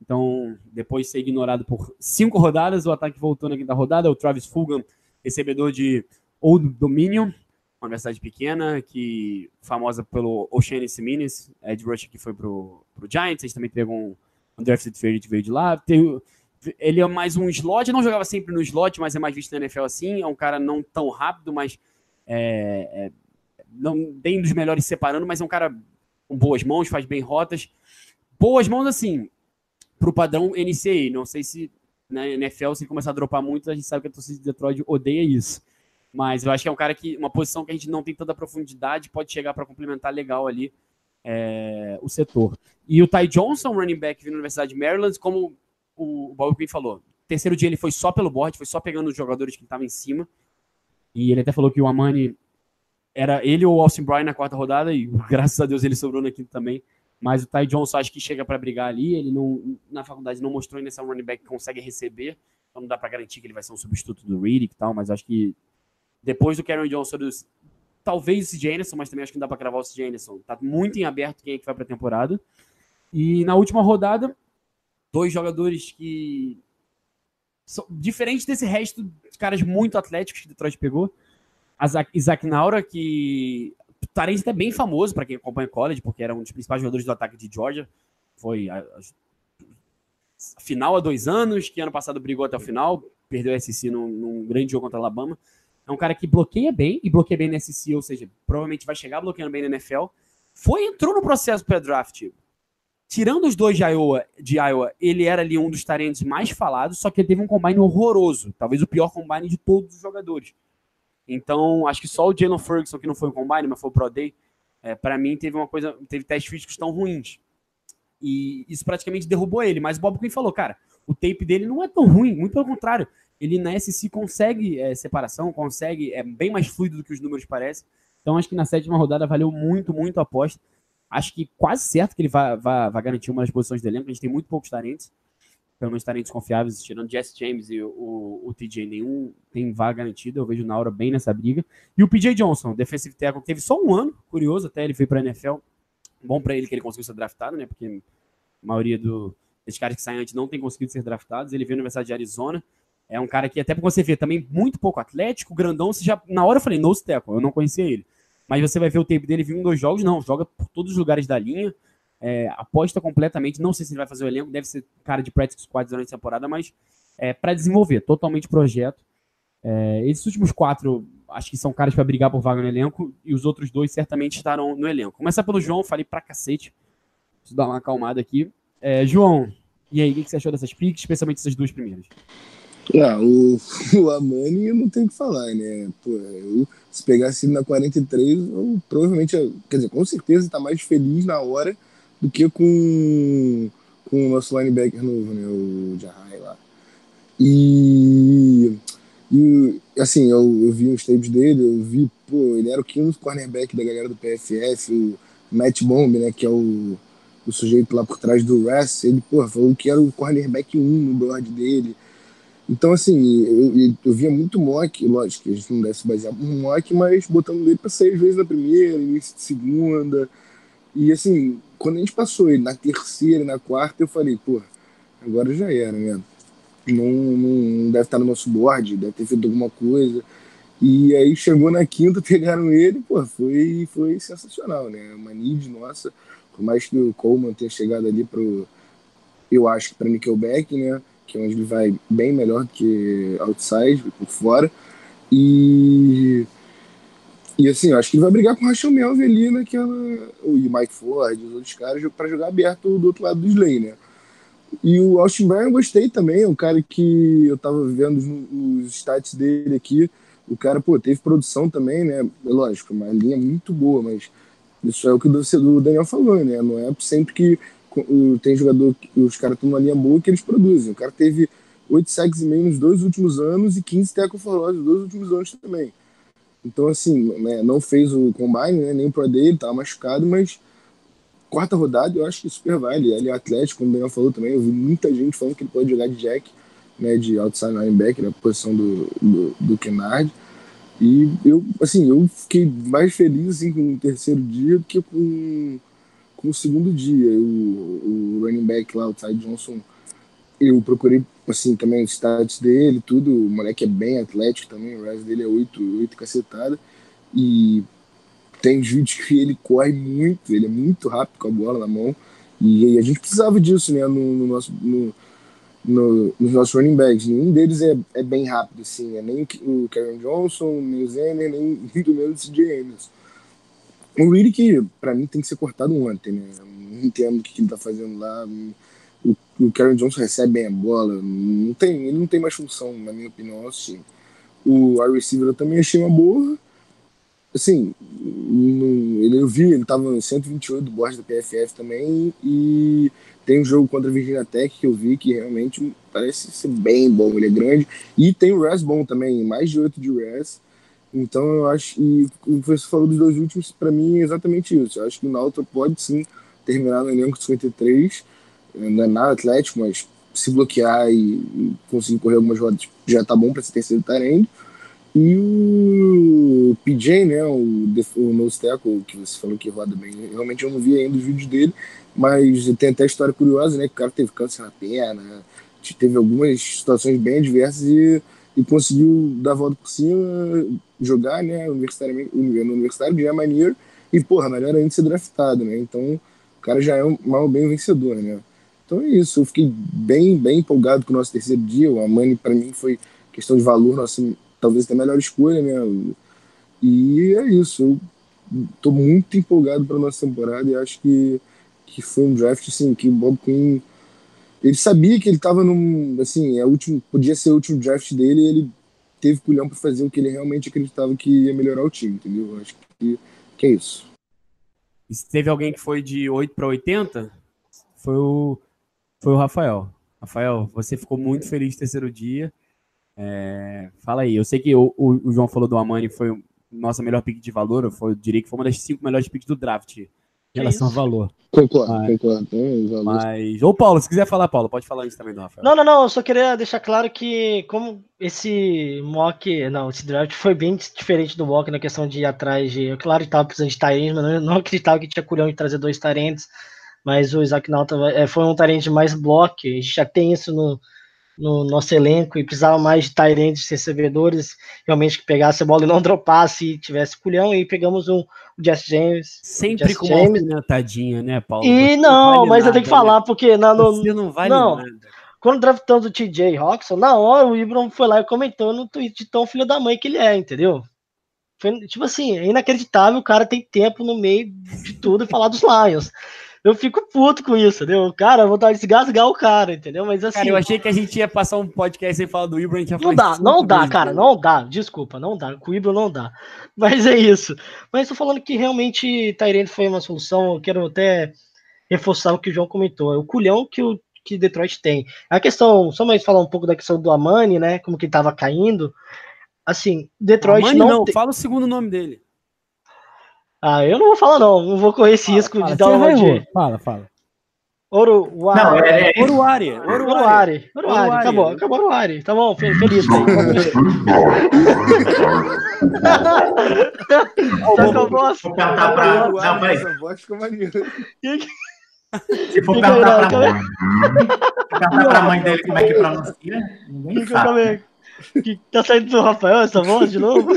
Então, depois de ser ignorado por cinco rodadas, o ataque voltou na quinta rodada. O Travis Fulgham, recebedor de Old Dominion, uma universidade pequena, que famosa pelo Oceanis Minis, Ed Rush que foi pro, pro Giants, a gente também pegou um, undrafted free veio de lá. Tem, ele é mais um slot, não jogava sempre no slot, mas é mais visto na NFL assim. É um cara não tão rápido, mas é, é, não bem dos melhores separando, mas é um cara com boas mãos, faz bem rotas. Boas mãos, assim, pro padrão NCAA. Não sei se na NFL, se começar a dropar muito, a gente sabe que a torcida de Detroit odeia isso. Mas eu acho que é um cara que, uma posição que a gente não tem tanta profundidade, pode chegar para complementar legal ali é, o setor. E o Ty Johnson, running back vindo da Universidade de Maryland, como o Bob Quinn falou, terceiro dia ele foi só pelo board, foi só pegando os jogadores que estavam em cima. E ele até falou que o Amani era ele ou o Austin Bryan na quarta rodada, e graças a Deus ele sobrou na quinta também. Mas o Ty Johnson acho que chega para brigar ali. Ele não, na faculdade não mostrou ainda se é um running back que consegue receber. Então não dá para garantir que ele vai ser um substituto do Riddick e tal. Mas acho que depois do Karen Johnson, talvez o CJ Anderson, mas também acho que não dá para cravar o CJ Anderson. Tá muito em aberto quem é que vai para a temporada. E na última rodada, dois jogadores que são diferentes desse resto de caras muito atléticos que Detroit pegou. Isaac Naura, que Tarente é bem famoso para quem acompanha college, porque era um dos principais jogadores do ataque de Georgia. Foi a, a, final há dois anos, que ano passado brigou até o final, perdeu SC num, num, grande jogo contra a Alabama. É um cara que bloqueia bem, e bloqueia bem no SC, ou seja, provavelmente vai chegar bloqueando bem na NFL. Foi, entrou no processo pré-draft. Tirando os dois de Iowa, de Iowa, ele era ali um dos tarentes mais falados, só que ele teve um combine horroroso, talvez o pior combine de todos os jogadores. Então, acho que só o Jalen Ferguson, que não foi o Combine, mas foi o Pro Day, é, para mim teve uma coisa, teve testes físicos tão ruins. E isso praticamente derrubou ele. Mas o Bob Quinn falou, cara, o tape dele não é tão ruim, muito pelo contrário. Ele na SC consegue é, separação, consegue, é bem mais fluido do que os números parecem. Então acho que na sétima rodada valeu muito, muito a aposta. Acho que quase certo que ele vai, garantir uma das posições do elenco. A gente tem muito poucos talentos pelo menos talentos confiáveis, tirando Jesse James e o, o, TJ, nenhum tem vaga garantida. Eu vejo o Naura bem nessa briga. E o PJ Johnson, defensive tackle, teve só um ano, curioso até, ele foi para a NFL. Bom para ele que ele conseguiu ser draftado, né? Porque a maioria do, desses caras que saem antes não tem conseguido ser draftados. Ele veio na Universidade de Arizona. É um cara que, até para você ver, também muito pouco atlético, grandão. Você já, na hora eu falei, no tackle, eu não conhecia ele. Mas você vai ver o tempo dele, viu em dois jogos, não, joga por todos os lugares da linha é, aposta completamente. Não sei se ele vai fazer o elenco, deve ser cara de practice squad durante a temporada, mas é, para desenvolver, totalmente projeto. É, esses últimos quatro, acho que são caras para brigar por vaga no elenco, e os outros dois certamente estarão no elenco. Começar pelo João, falei pra cacete. Preciso dar uma acalmada aqui. É, João, e aí, o que você achou dessas picks, especialmente essas duas primeiras? Ah, o, o Amani eu não tenho o que falar, né? Pô, eu, se pegasse ele na 43, eu provavelmente, quer dizer, com certeza tá mais feliz na hora do que com, com o nosso linebacker novo, né, o Jahai lá. E, e assim, eu, eu vi os tapes dele, eu vi, pô, ele era o quinto cornerback da galera do PFF, o Matt Bomb, né, que é o, o sujeito lá por trás do Russ, ele, pô, falou que era o cornerback 1 no board dele. Então, assim, eu, eu via muito mock, lógico que a gente não deve se basear no mock, mas botando ele para seis vezes na primeira, início de segunda. E, assim, quando a gente passou ele na terceira e na quarta, eu falei, pô, agora já era, né? Não, não deve estar no nosso board, deve ter feito alguma coisa. E aí chegou na quinta, pegaram ele, pô, foi, foi sensacional, né? Uma need nossa, por mais que o Coleman tenha chegado ali pro, eu acho que para Nickelback, né? Que é onde ele vai bem melhor que outside, por fora. E e assim, eu acho que ele vai brigar com o Rachel Melvin ali naquela. O Mike Ford, os outros caras, para jogar aberto do outro lado do Slay, né? E o Austin Bryan eu gostei também, é um cara que eu tava vendo os, os stats dele aqui. O cara, pô, teve produção também, né? É lógico, uma linha muito boa, mas isso é o que o Daniel falou, né? Não é sempre que tem jogador, os caras estão numa linha boa que eles produzem. O cara teve 8 sacks e meio nos dois últimos anos e 15 tackle for nos dois últimos anos também. Então, assim, né, não fez o combine, né, nem o pro dele, tava machucado, mas quarta rodada eu acho que super vale. Ele é atlético, como o Daniel falou também, eu vi muita gente falando que ele pode jogar de jack, né, de outside linebacker, na posição do, do, do Kennard. E eu, assim, eu fiquei mais feliz assim, com o terceiro dia do que com, com o segundo dia. O, o running back lá, o Ty Johnson, eu procurei assim, também os stats dele, tudo. O moleque é bem atlético também, o rise dele é 8, 8 cacetada. E tem vídeos que ele corre muito, ele é muito rápido com a bola na mão. E, a gente precisava disso, né, no, no nosso, no, no, nos nossos running backs. Nenhum deles é, é bem rápido, assim, é nem o Karen Johnson, nem o Zenner, nem muito menos o CJ Anderson. O Reed que, para mim, tem que ser cortado ontem, né? Não entendo o que, ele tá fazendo lá. O, o Karen Johnson recebe bem a bola. Não tem, ele não tem mais função, na minha opinião, assim. O wide receiver eu também achei uma boa. Assim, ele, eu vi, ele tava no 128 do board da PFF também. E tem um jogo contra a Virginia Tech que eu vi que realmente parece ser bem bom. Ele é grande. E tem o Res bom também, mais de 8 de Res. Então eu acho, e o você falou dos dois últimos, para mim é exatamente isso. Eu acho que o Náutico pode sim terminar no elenco de 53, não é nada atlético, mas se bloquear e, conseguir correr algumas rodas já tá bom para ser terceiro tarendo. E o PJ, né, o, o nose tackle, que você falou que roda bem, realmente eu não vi ainda os vídeos dele, mas tem até história curiosa, né, que o cara teve câncer na perna, teve algumas situações bem adversas e e conseguiu dar a volta por cima, jogar, né, universitariamente, no universitário é maneiro, e, porra, melhor ainda ser draftado, né, então o cara já é um mal bem vencedor, né. Então é isso, eu fiquei bem, bem empolgado com o nosso terceiro dia, o Amani para mim foi questão de valor, nossa, talvez até a melhor escolha, né, e é isso, eu tô muito empolgado para nossa temporada e acho que, que foi um draft, assim, que o Bob Quinn ele sabia que ele estava num, assim, é último, podia ser o último draft dele e ele teve culhão para fazer o que ele realmente acreditava que ia melhorar o time, entendeu? Acho que, que é isso. E se teve alguém que foi de 8 para 80, foi o, foi o Rafael. Rafael, você ficou muito feliz no terceiro dia. É, fala aí, eu sei que o, o, o João falou do Amani, foi nossa melhor pick de valor, eu diria que foi uma das cinco melhores picks do draft em relação ao valor. Concordo, mas, concordo. É, mas, ô Paulo, se quiser falar, Paulo, pode falar isso também do Rafael. Não, não, não, eu só queria deixar claro que como esse mock, não, esse draft foi bem diferente do mock na questão de ir atrás de, eu claro que tava precisando de tarentes, mas não, não acreditava que tinha culhão de trazer dois tarentes, mas o Isaac Nauta é, foi um tarente mais block, a gente já tem isso no, no nosso elenco e precisava mais de Tyrants recebedores, realmente que pegasse a bola e não dropasse e tivesse culhão, e pegamos um, o Jess James. Sempre Jess com James. uma tadinha, né, Paulo? E Você não, vale mas eu nada, tenho que né? falar, porque na, no, Você não vale não. nada. quando draftamos o TJ Roxon, na hora o Ibram foi lá e comentou no tweet de tão filho da mãe que ele é, entendeu? Foi, tipo assim, é inacreditável o cara tem tempo no meio de tudo e falar dos Lions. Eu fico puto com isso, entendeu? Cara, vou dar desgasgar o cara, entendeu? Mas assim. Cara, eu achei que a gente ia passar um podcast sem falar do Ibra, a gente ia Não dá, não dá, vezes cara, não dá. Desculpa, não dá. Com o Ibro não dá. Mas é isso. Mas tô falando que realmente Tyrene foi uma solução. Eu quero até reforçar o que o João comentou. É o culhão que o que Detroit tem. A questão, só mais falar um pouco da questão do Amani, né? Como que tava caindo. Assim, Detroit Amani não, não, tem- fala o segundo nome dele. Ah, eu não vou falar, não. Não vou correr esse risco Fala, de dar uma de. Fala, fala. Ouro, Não, é, é- Oruari. Oruari. Oruari, Oruari, Oruari. acabou, acabou Oruari, tá bom, fe- feliz. Tá com a voz. Vou perguntar pra. O Não, peraí. essa voz ficou maneira. Se for perguntar pra, calma perguntar pra mãe dele como é que pronuncia, ninguém sabe. Que tá saindo do Rafael essa voz de novo?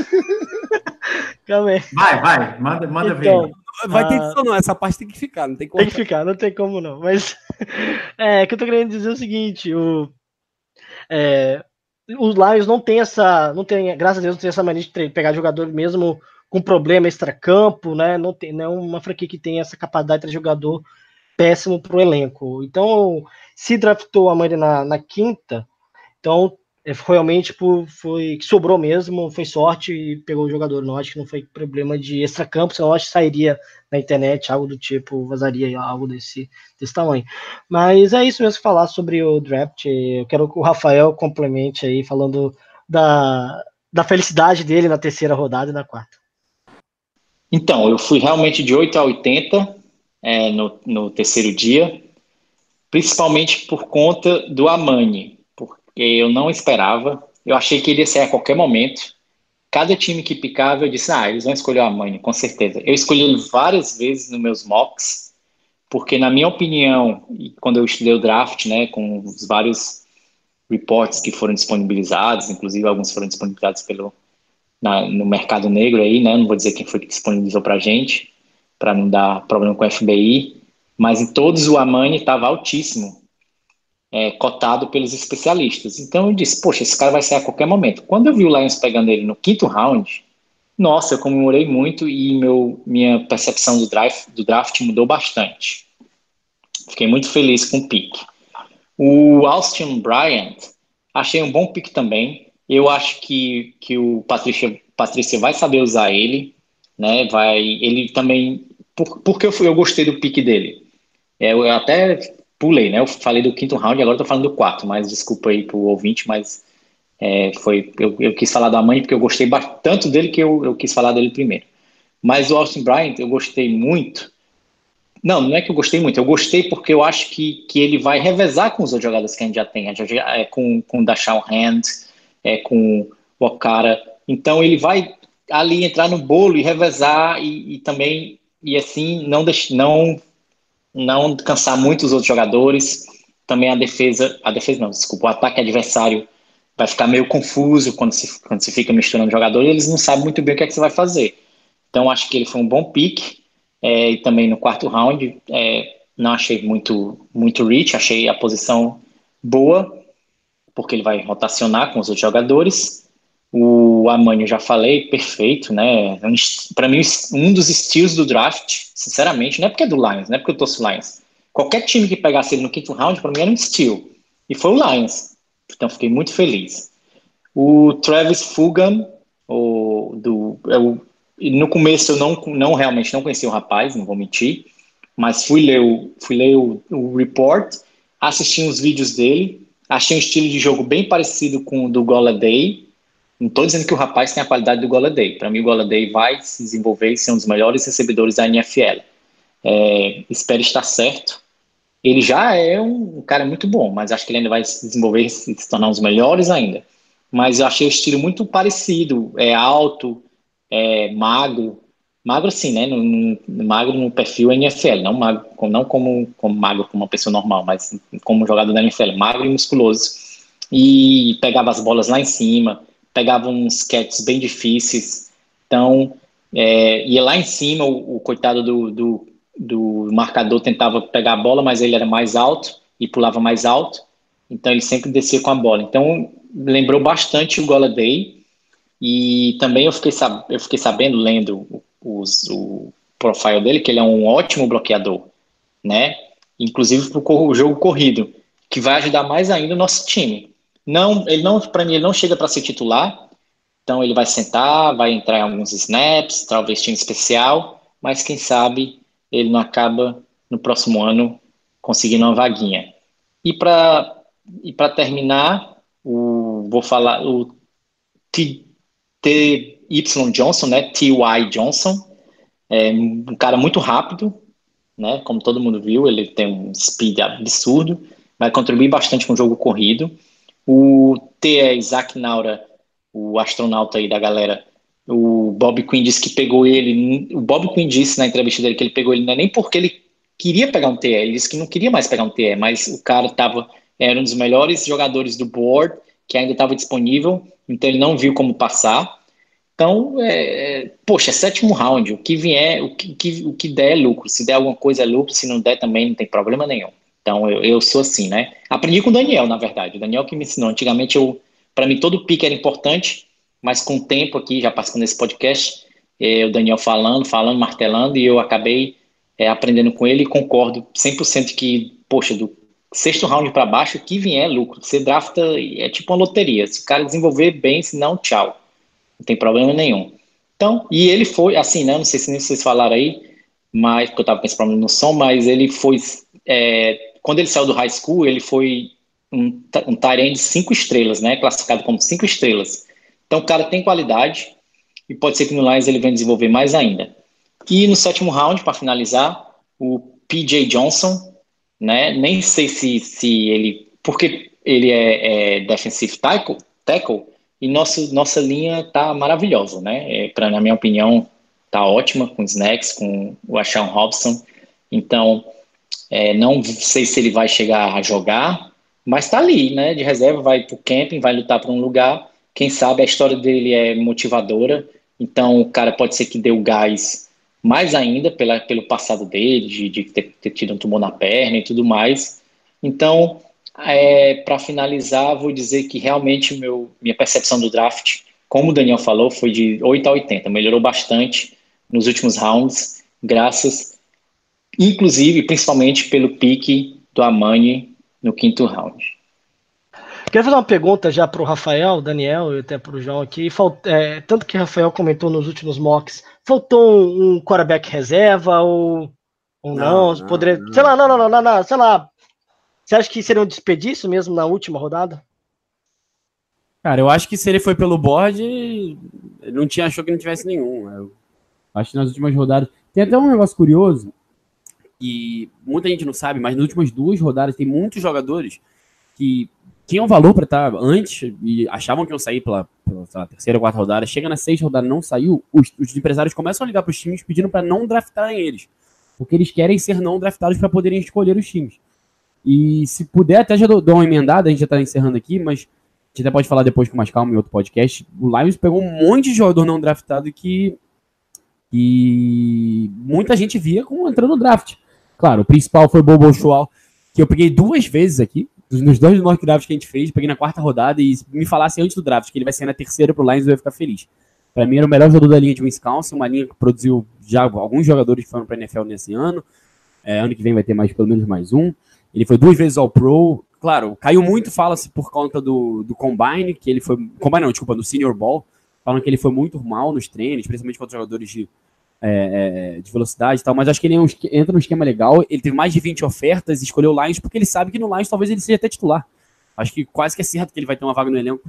Calma aí. Vai, vai, manda, manda Então, ver. Vai ter Ah. edição, não. Essa parte tem que ficar, não tem como. tem que ficar, não tem como não. Mas é que eu tô querendo dizer o seguinte, o é, os Lions não tem essa, não tem, graças a Deus, não tem essa mania de pegar jogador mesmo com problema extracampo, né? Não tem, não é uma franquia que tem essa capacidade de jogador péssimo pro elenco. Então, se draftou a Mãe na, na quinta, então é, foi realmente por, foi que sobrou mesmo, foi sorte e pegou o jogador. Não acho que não foi problema de extracampo, senão acho que sairia na internet algo do tipo, vazaria algo desse, desse tamanho. Mas é isso mesmo falar sobre o draft. Eu quero que o Rafael complemente aí, falando da, da felicidade dele na terceira rodada e na quarta. Então, eu fui realmente de 8 a 80 é, no, no terceiro dia, principalmente por conta do Amani, eu não esperava, eu achei que ele ia sair a qualquer momento. Cada time que picava, eu disse, ah, eles vão escolher o Amani, com certeza. Eu escolhi ele várias vezes nos meus mocks, porque na minha opinião, quando eu estudei o draft, né, com os vários reports que foram disponibilizados, inclusive alguns foram disponibilizados pelo, na- no mercado negro aí, né? Não vou dizer quem foi que disponibilizou pra gente, para não dar problema com o FBI, mas em todos o Amani estava altíssimo, é, cotado pelos especialistas. Então eu disse, poxa, esse cara vai sair a qualquer momento. Quando eu vi o Lions pegando ele no quinto round, nossa, eu comemorei muito e meu, minha percepção do draft, do draft mudou bastante. Fiquei muito feliz com o pick. O Austin Bryant, achei um bom pick também. Eu acho que, que o Patrícia, Patrícia vai saber usar ele, né? Vai, ele também, por, porque eu, eu gostei do pick dele. É, eu até pulei, né? Eu falei do quinto round, agora eu tô falando do quarto, mas desculpa aí pro ouvinte, mas é, foi, eu, eu, quis falar da mãe porque eu gostei tanto dele que eu, eu quis falar dele primeiro. Mas o Austin Bryant eu gostei muito. Não, não é que eu gostei muito, eu gostei porque eu acho que, que ele vai revezar com os outros jogadores que a gente já tem, é, com, com o Dashawn Hand, é, com o Okara. Então ele vai ali entrar no bolo e revezar e, e também, e assim, não, deixe, não, não cansar muito os outros jogadores. Também a defesa, a defesa não, desculpa, o ataque adversário vai ficar meio confuso quando se, quando se fica misturando jogadores, eles não sabem muito bem o que é que você vai fazer. Então, acho que ele foi um bom pick, é, e também no quarto round, é, não achei muito, muito reach, achei a posição boa, porque ele vai rotacionar com os outros jogadores. O Amânio, já falei, perfeito, né? Para mim, um dos estilos do draft, sinceramente, não é porque é do Lions, não é porque eu torço Lions. Qualquer time que pegasse ele no quinto round, para mim era um estilo. E foi o Lions. Então fiquei muito feliz. O Travis Fugan, o, do, eu, é no começo eu não, não realmente não conhecia o rapaz, não vou mentir, mas fui ler o, fui ler o, o report, assisti os vídeos dele, achei um estilo de jogo bem parecido com o do Goladay. Não estou dizendo que o rapaz tem a qualidade do Goladay. Para mim, o Goladay vai se desenvolver e ser um dos melhores recebedores da NFL. É, espero estar certo ele já é um cara muito bom, mas acho que ele ainda vai se desenvolver e se tornar um dos melhores ainda. Mas eu achei o estilo muito parecido, é alto, é magro, magro sim, né? No, no, magro no perfil NFL, não magro, não como, como magro como uma pessoa normal, mas como jogador da NFL, magro e musculoso. E pegava as bolas lá em cima, pegava uns catches bem difíceis. Então, é, ia lá em cima, o, o coitado do, do do marcador tentava pegar a bola, mas ele era mais alto e pulava mais alto, então ele sempre descia com a bola. Então lembrou bastante o Goladay e também eu fiquei, sab eu fiquei sabendo, lendo os, o profile dele, que ele é um ótimo bloqueador, né? Inclusive para o jogo corrido, que vai ajudar mais ainda o nosso time. Não, ele não, para mim, ele não chega para ser titular, então ele vai sentar, vai entrar em alguns snaps, talvez time especial, mas quem sabe ele não acaba no próximo ano conseguindo uma vaguinha. E para e terminar, o, vou falar o T, Y Johnson, né? T.Y. Johnson, é um cara muito rápido, né? Como todo mundo viu, ele tem um speed absurdo, vai contribuir bastante com o jogo corrido. O T é Isaac Naura, o astronauta aí da galera, o Bob Quinn disse que pegou ele. O Bob Quinn disse na entrevista dele que ele pegou ele não é nem porque ele queria pegar um TE, ele disse que não queria mais pegar um TE, mas o cara tava, era um dos melhores jogadores do board, que ainda estava disponível, então ele não viu como passar. Então, é, poxa, é sétimo round, o que vier, o que, o que der é lucro. Se der alguma coisa é lucro, se não der também não tem problema nenhum. Então, eu, eu sou assim, né? Aprendi com o Daniel, na verdade. O Daniel que me ensinou. Antigamente, eu, para mim, todo pique era importante mas com o tempo aqui, já passando nesse podcast, é, o Daniel falando, falando, martelando, e eu acabei é, aprendendo com ele e concordo 100% que, poxa, do sexto round para baixo, que vier é lucro. Você drafta, é tipo uma loteria. Se o cara desenvolver bem, se não, tchau. Não tem problema nenhum. Então, e ele foi, assim, né? Não sei se nem vocês falaram aí, mas, porque eu tava com esse problema no som, mas ele foi. É, quando ele saiu do high school, ele foi um, um de cinco estrelas, né? Classificado como cinco estrelas. Então o cara tem qualidade e pode ser que no Lions ele venha desenvolver mais ainda. E no sétimo round, para finalizar, o PJ Johnson, né? Nem sei se, se ele. Porque ele é, é defensive tackle, tackle e nosso, nossa linha tá maravilhosa, né? É, pra, na minha opinião, tá ótima com snacks, com o Ashawn Robson. Então, é, não sei se ele vai chegar a jogar, mas tá ali, né? De reserva, vai pro camping, vai lutar por um lugar. Quem sabe a história dele é motivadora, então o cara pode ser que dê o gás mais ainda pela, pelo passado dele, de, de ter, ter, tido um tumor na perna e tudo mais. Então, é, para finalizar, vou dizer que realmente meu, minha percepção do draft, como o Daniel falou, foi de 8 a 80, melhorou bastante nos últimos rounds, graças, inclusive, principalmente pelo pique do Amani no quinto round. Queria fazer uma pergunta já para o Rafael, Daniel e até para o João aqui. Falt, é, tanto que o Rafael comentou nos últimos mocks, faltou um, um quarterback reserva ou, ou não? não, Poderia, não. Sei lá, não, não, não, não, sei lá. Você acha que seria um desperdício mesmo na última rodada? Cara, eu acho que se ele foi pelo board, não tinha achou que não tivesse nenhum. Eu acho que nas últimas rodadas. Tem até um negócio curioso, e muita gente não sabe, mas nas últimas duas rodadas tem muitos jogadores que tinham valor para estar antes e achavam que iam sair pela, pela lá, terceira quarta rodada. Chega na sexta rodada não saiu, os, os empresários começam a ligar para os times pedindo para não draftarem eles. Porque eles querem ser não draftados para poderem escolher os times. E se puder, até já dou, dou uma emendada, a gente já está encerrando aqui, mas a gente até pode falar depois com mais calma em outro podcast. O Lions pegou um monte de jogador não draftado que, que muita gente via como entrando no draft. Claro, o principal foi o Bobo Shoal, que eu peguei duas vezes aqui, nos dois mock drafts que a gente fez, peguei na quarta rodada e me falasse antes do draft que ele vai ser na terceira pro Lions, eu ia ficar feliz. Para mim era o melhor jogador da linha de Wisconsin, uma linha que produziu já alguns jogadores que foram para NFL nesse ano. É, ano que vem vai ter mais pelo menos mais um. Ele foi duas vezes ao Pro. Claro, caiu muito, fala-se por conta do, do Combine, que ele foi. Combine não, desculpa, do Senior Ball. Falam que ele foi muito mal nos treinos, principalmente contra jogadores de, é, é, de velocidade e tal, mas acho que ele é um, entra num esquema legal. Ele teve mais de 20 ofertas e escolheu o Lions porque ele sabe que no Lions talvez ele seja até titular. Acho que quase que é certo que ele vai ter uma vaga no elenco.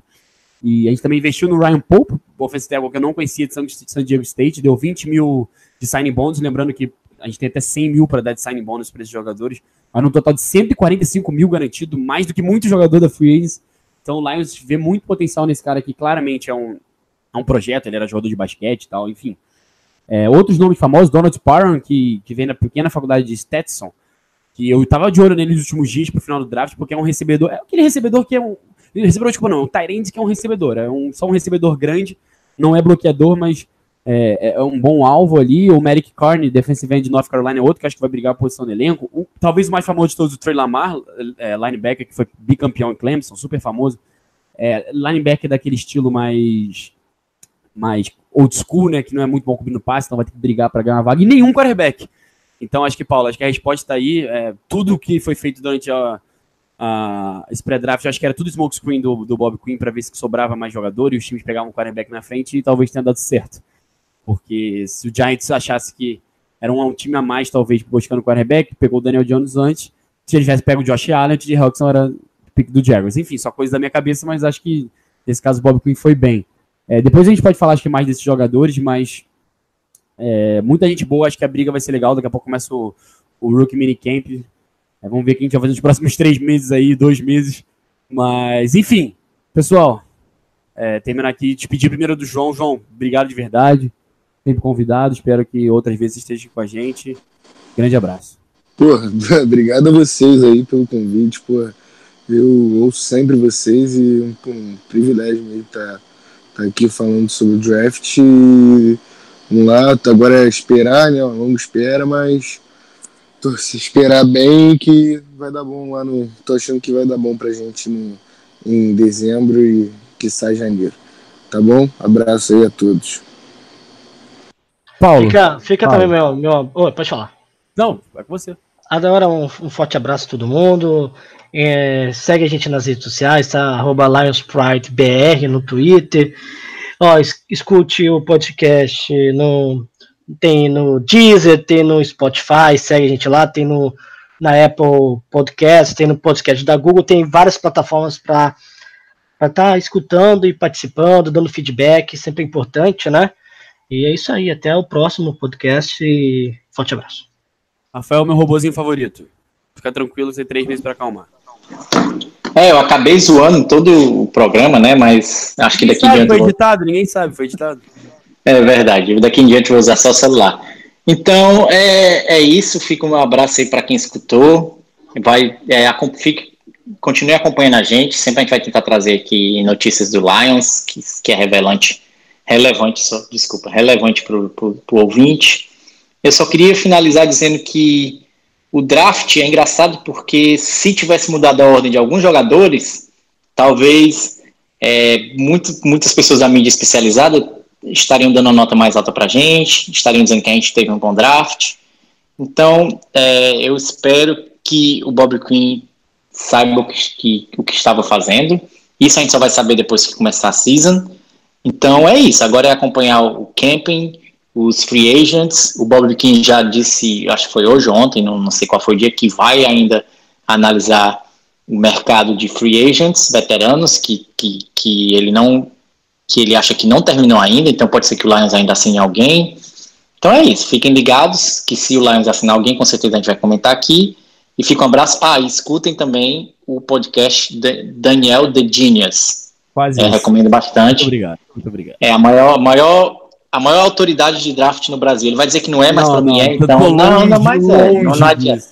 E a gente também investiu no Ryan Pope, o offensive tackle que eu não conhecia de San Diego State, deu 20 mil de signing bônus, lembrando que a gente tem até 100 mil para dar de signing bônus para esses jogadores, mas no total de 145 mil garantido, mais do que muito jogador da Free Agents. Então o Lions vê muito potencial nesse cara aqui, claramente é um, é um projeto, ele era jogador de basquete e tal, enfim. É, outros nomes famosos, Donald Parham, que, que vem da pequena faculdade de Stetson, que eu tava de olho nele nos últimos dias pro final do draft, porque é um recebedor, é aquele recebedor que é um, recebedor, tipo, não, um Tyrande que é um recebedor, é um, só um recebedor grande, não é bloqueador, mas é, é um bom alvo ali, o Merrick Carney, defensive end de North Carolina, é outro que acho que vai brigar a posição no elenco, o, talvez o mais famoso de todos, o Trey Lamar, é, linebacker, que foi bicampeão em Clemson, super famoso, é, linebacker daquele estilo mais mais old school, né, que não é muito bom cobrindo passe, então vai ter que brigar para ganhar uma vaga, e nenhum quarterback. Então acho que, Paulo, acho que a resposta está aí. É, tudo que foi feito durante a, a, esse pré-draft, acho que era tudo smoke screen do, do Bob Quinn para ver se sobrava mais jogador e os times pegavam um quarterback na frente e talvez tenha dado certo. Porque se o Giants achasse que era um, um time a mais, talvez, buscando quarterback, pegou o Daniel Jones antes, se ele tivesse pego o Josh Allen, o TJ Hawkinson era pick do Jaguars. Enfim, só coisa da minha cabeça, mas acho que nesse caso o Bob Quinn foi bem. É, depois a gente pode falar acho que mais desses jogadores, mas é, muita gente boa, acho que a briga vai ser legal. Daqui a pouco começa o, o Rookie Minicamp. É, vamos ver o que a gente vai fazer nos próximos três meses aí, dois meses. Mas, enfim, pessoal, é, terminar aqui, te pedir primeiro do João. João, obrigado de verdade. Sempre convidado, espero que outras vezes esteja com a gente. Grande abraço. Porra, obrigado a vocês aí pelo convite, porra. Eu ouço sempre vocês e um, um privilégio mesmo estar tá aqui falando sobre o draft. E, vamos lá, agora é esperar, né? Uma longa espera, mas tô, se esperar bem que vai dar bom lá no. Tô achando que vai dar bom pra gente no, em dezembro e que sai janeiro. Tá bom? Abraço aí a todos. Paulo. Fica, fica Paulo. também meu. meu... Oh, pode falar. Não, vai com você. Agora um, um forte abraço a todo mundo. É, segue a gente nas redes sociais, tá? Arroba LionsPrideBR no Twitter. Ó, escute o podcast no, tem no Deezer, tem no Spotify, segue a gente lá, tem no, na Apple Podcast, tem no podcast da Google, tem várias plataformas para estar tá escutando e participando, dando feedback, sempre importante, né? E é isso aí, até o próximo podcast e forte abraço. Rafael, meu robozinho favorito. Fica tranquilo, tem três meses para acalmar. É, eu acabei zoando todo o programa, né? Mas acho que daqui em diante. Foi editado, ninguém sabe, foi editado. É verdade, daqui em diante eu vou usar só o celular. Então, é, é isso. Fica um abraço aí para quem escutou. Vai, é, fique, continue acompanhando a gente. Sempre a gente vai tentar trazer aqui notícias do Lions, que, que é relevante, relevante, só, desculpa, relevante para o ouvinte. Eu só queria finalizar dizendo que o draft é engraçado porque se tivesse mudado a ordem de alguns jogadores, talvez é, muito, muitas pessoas da mídia especializada estariam dando uma nota mais alta para a gente, estariam dizendo que a gente teve um bom draft. Então, é, eu espero que o Bob Quinn saiba o que, que, o que estava fazendo. Isso a gente só vai saber depois que começar a season. Então é isso. Agora é acompanhar o camping, os free agents. O Bob Quinn já disse, acho que foi hoje ou ontem, não, não sei qual foi o dia, que vai ainda analisar o mercado de free agents veteranos, que, que, que ele não que ele acha que não terminou ainda, então pode ser que o Lions ainda assine alguém. Então é isso, fiquem ligados que se o Lions assinar alguém, com certeza a gente vai comentar aqui. E fica um abraço. Ah, e escutem também o podcast de Daniel The Genius. Quase É, recomendo bastante. Muito obrigado. Muito obrigado. É a maior, maior, a maior autoridade de draft no Brasil. Ele vai dizer que não é, mas Não, para mim não, é. Então, não, não, mas é. Não, não adianta.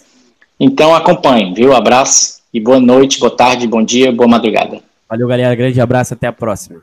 Então acompanhem, viu? Abraço e boa noite, boa tarde, bom dia, boa madrugada. Valeu, galera. Grande abraço. Até a próxima.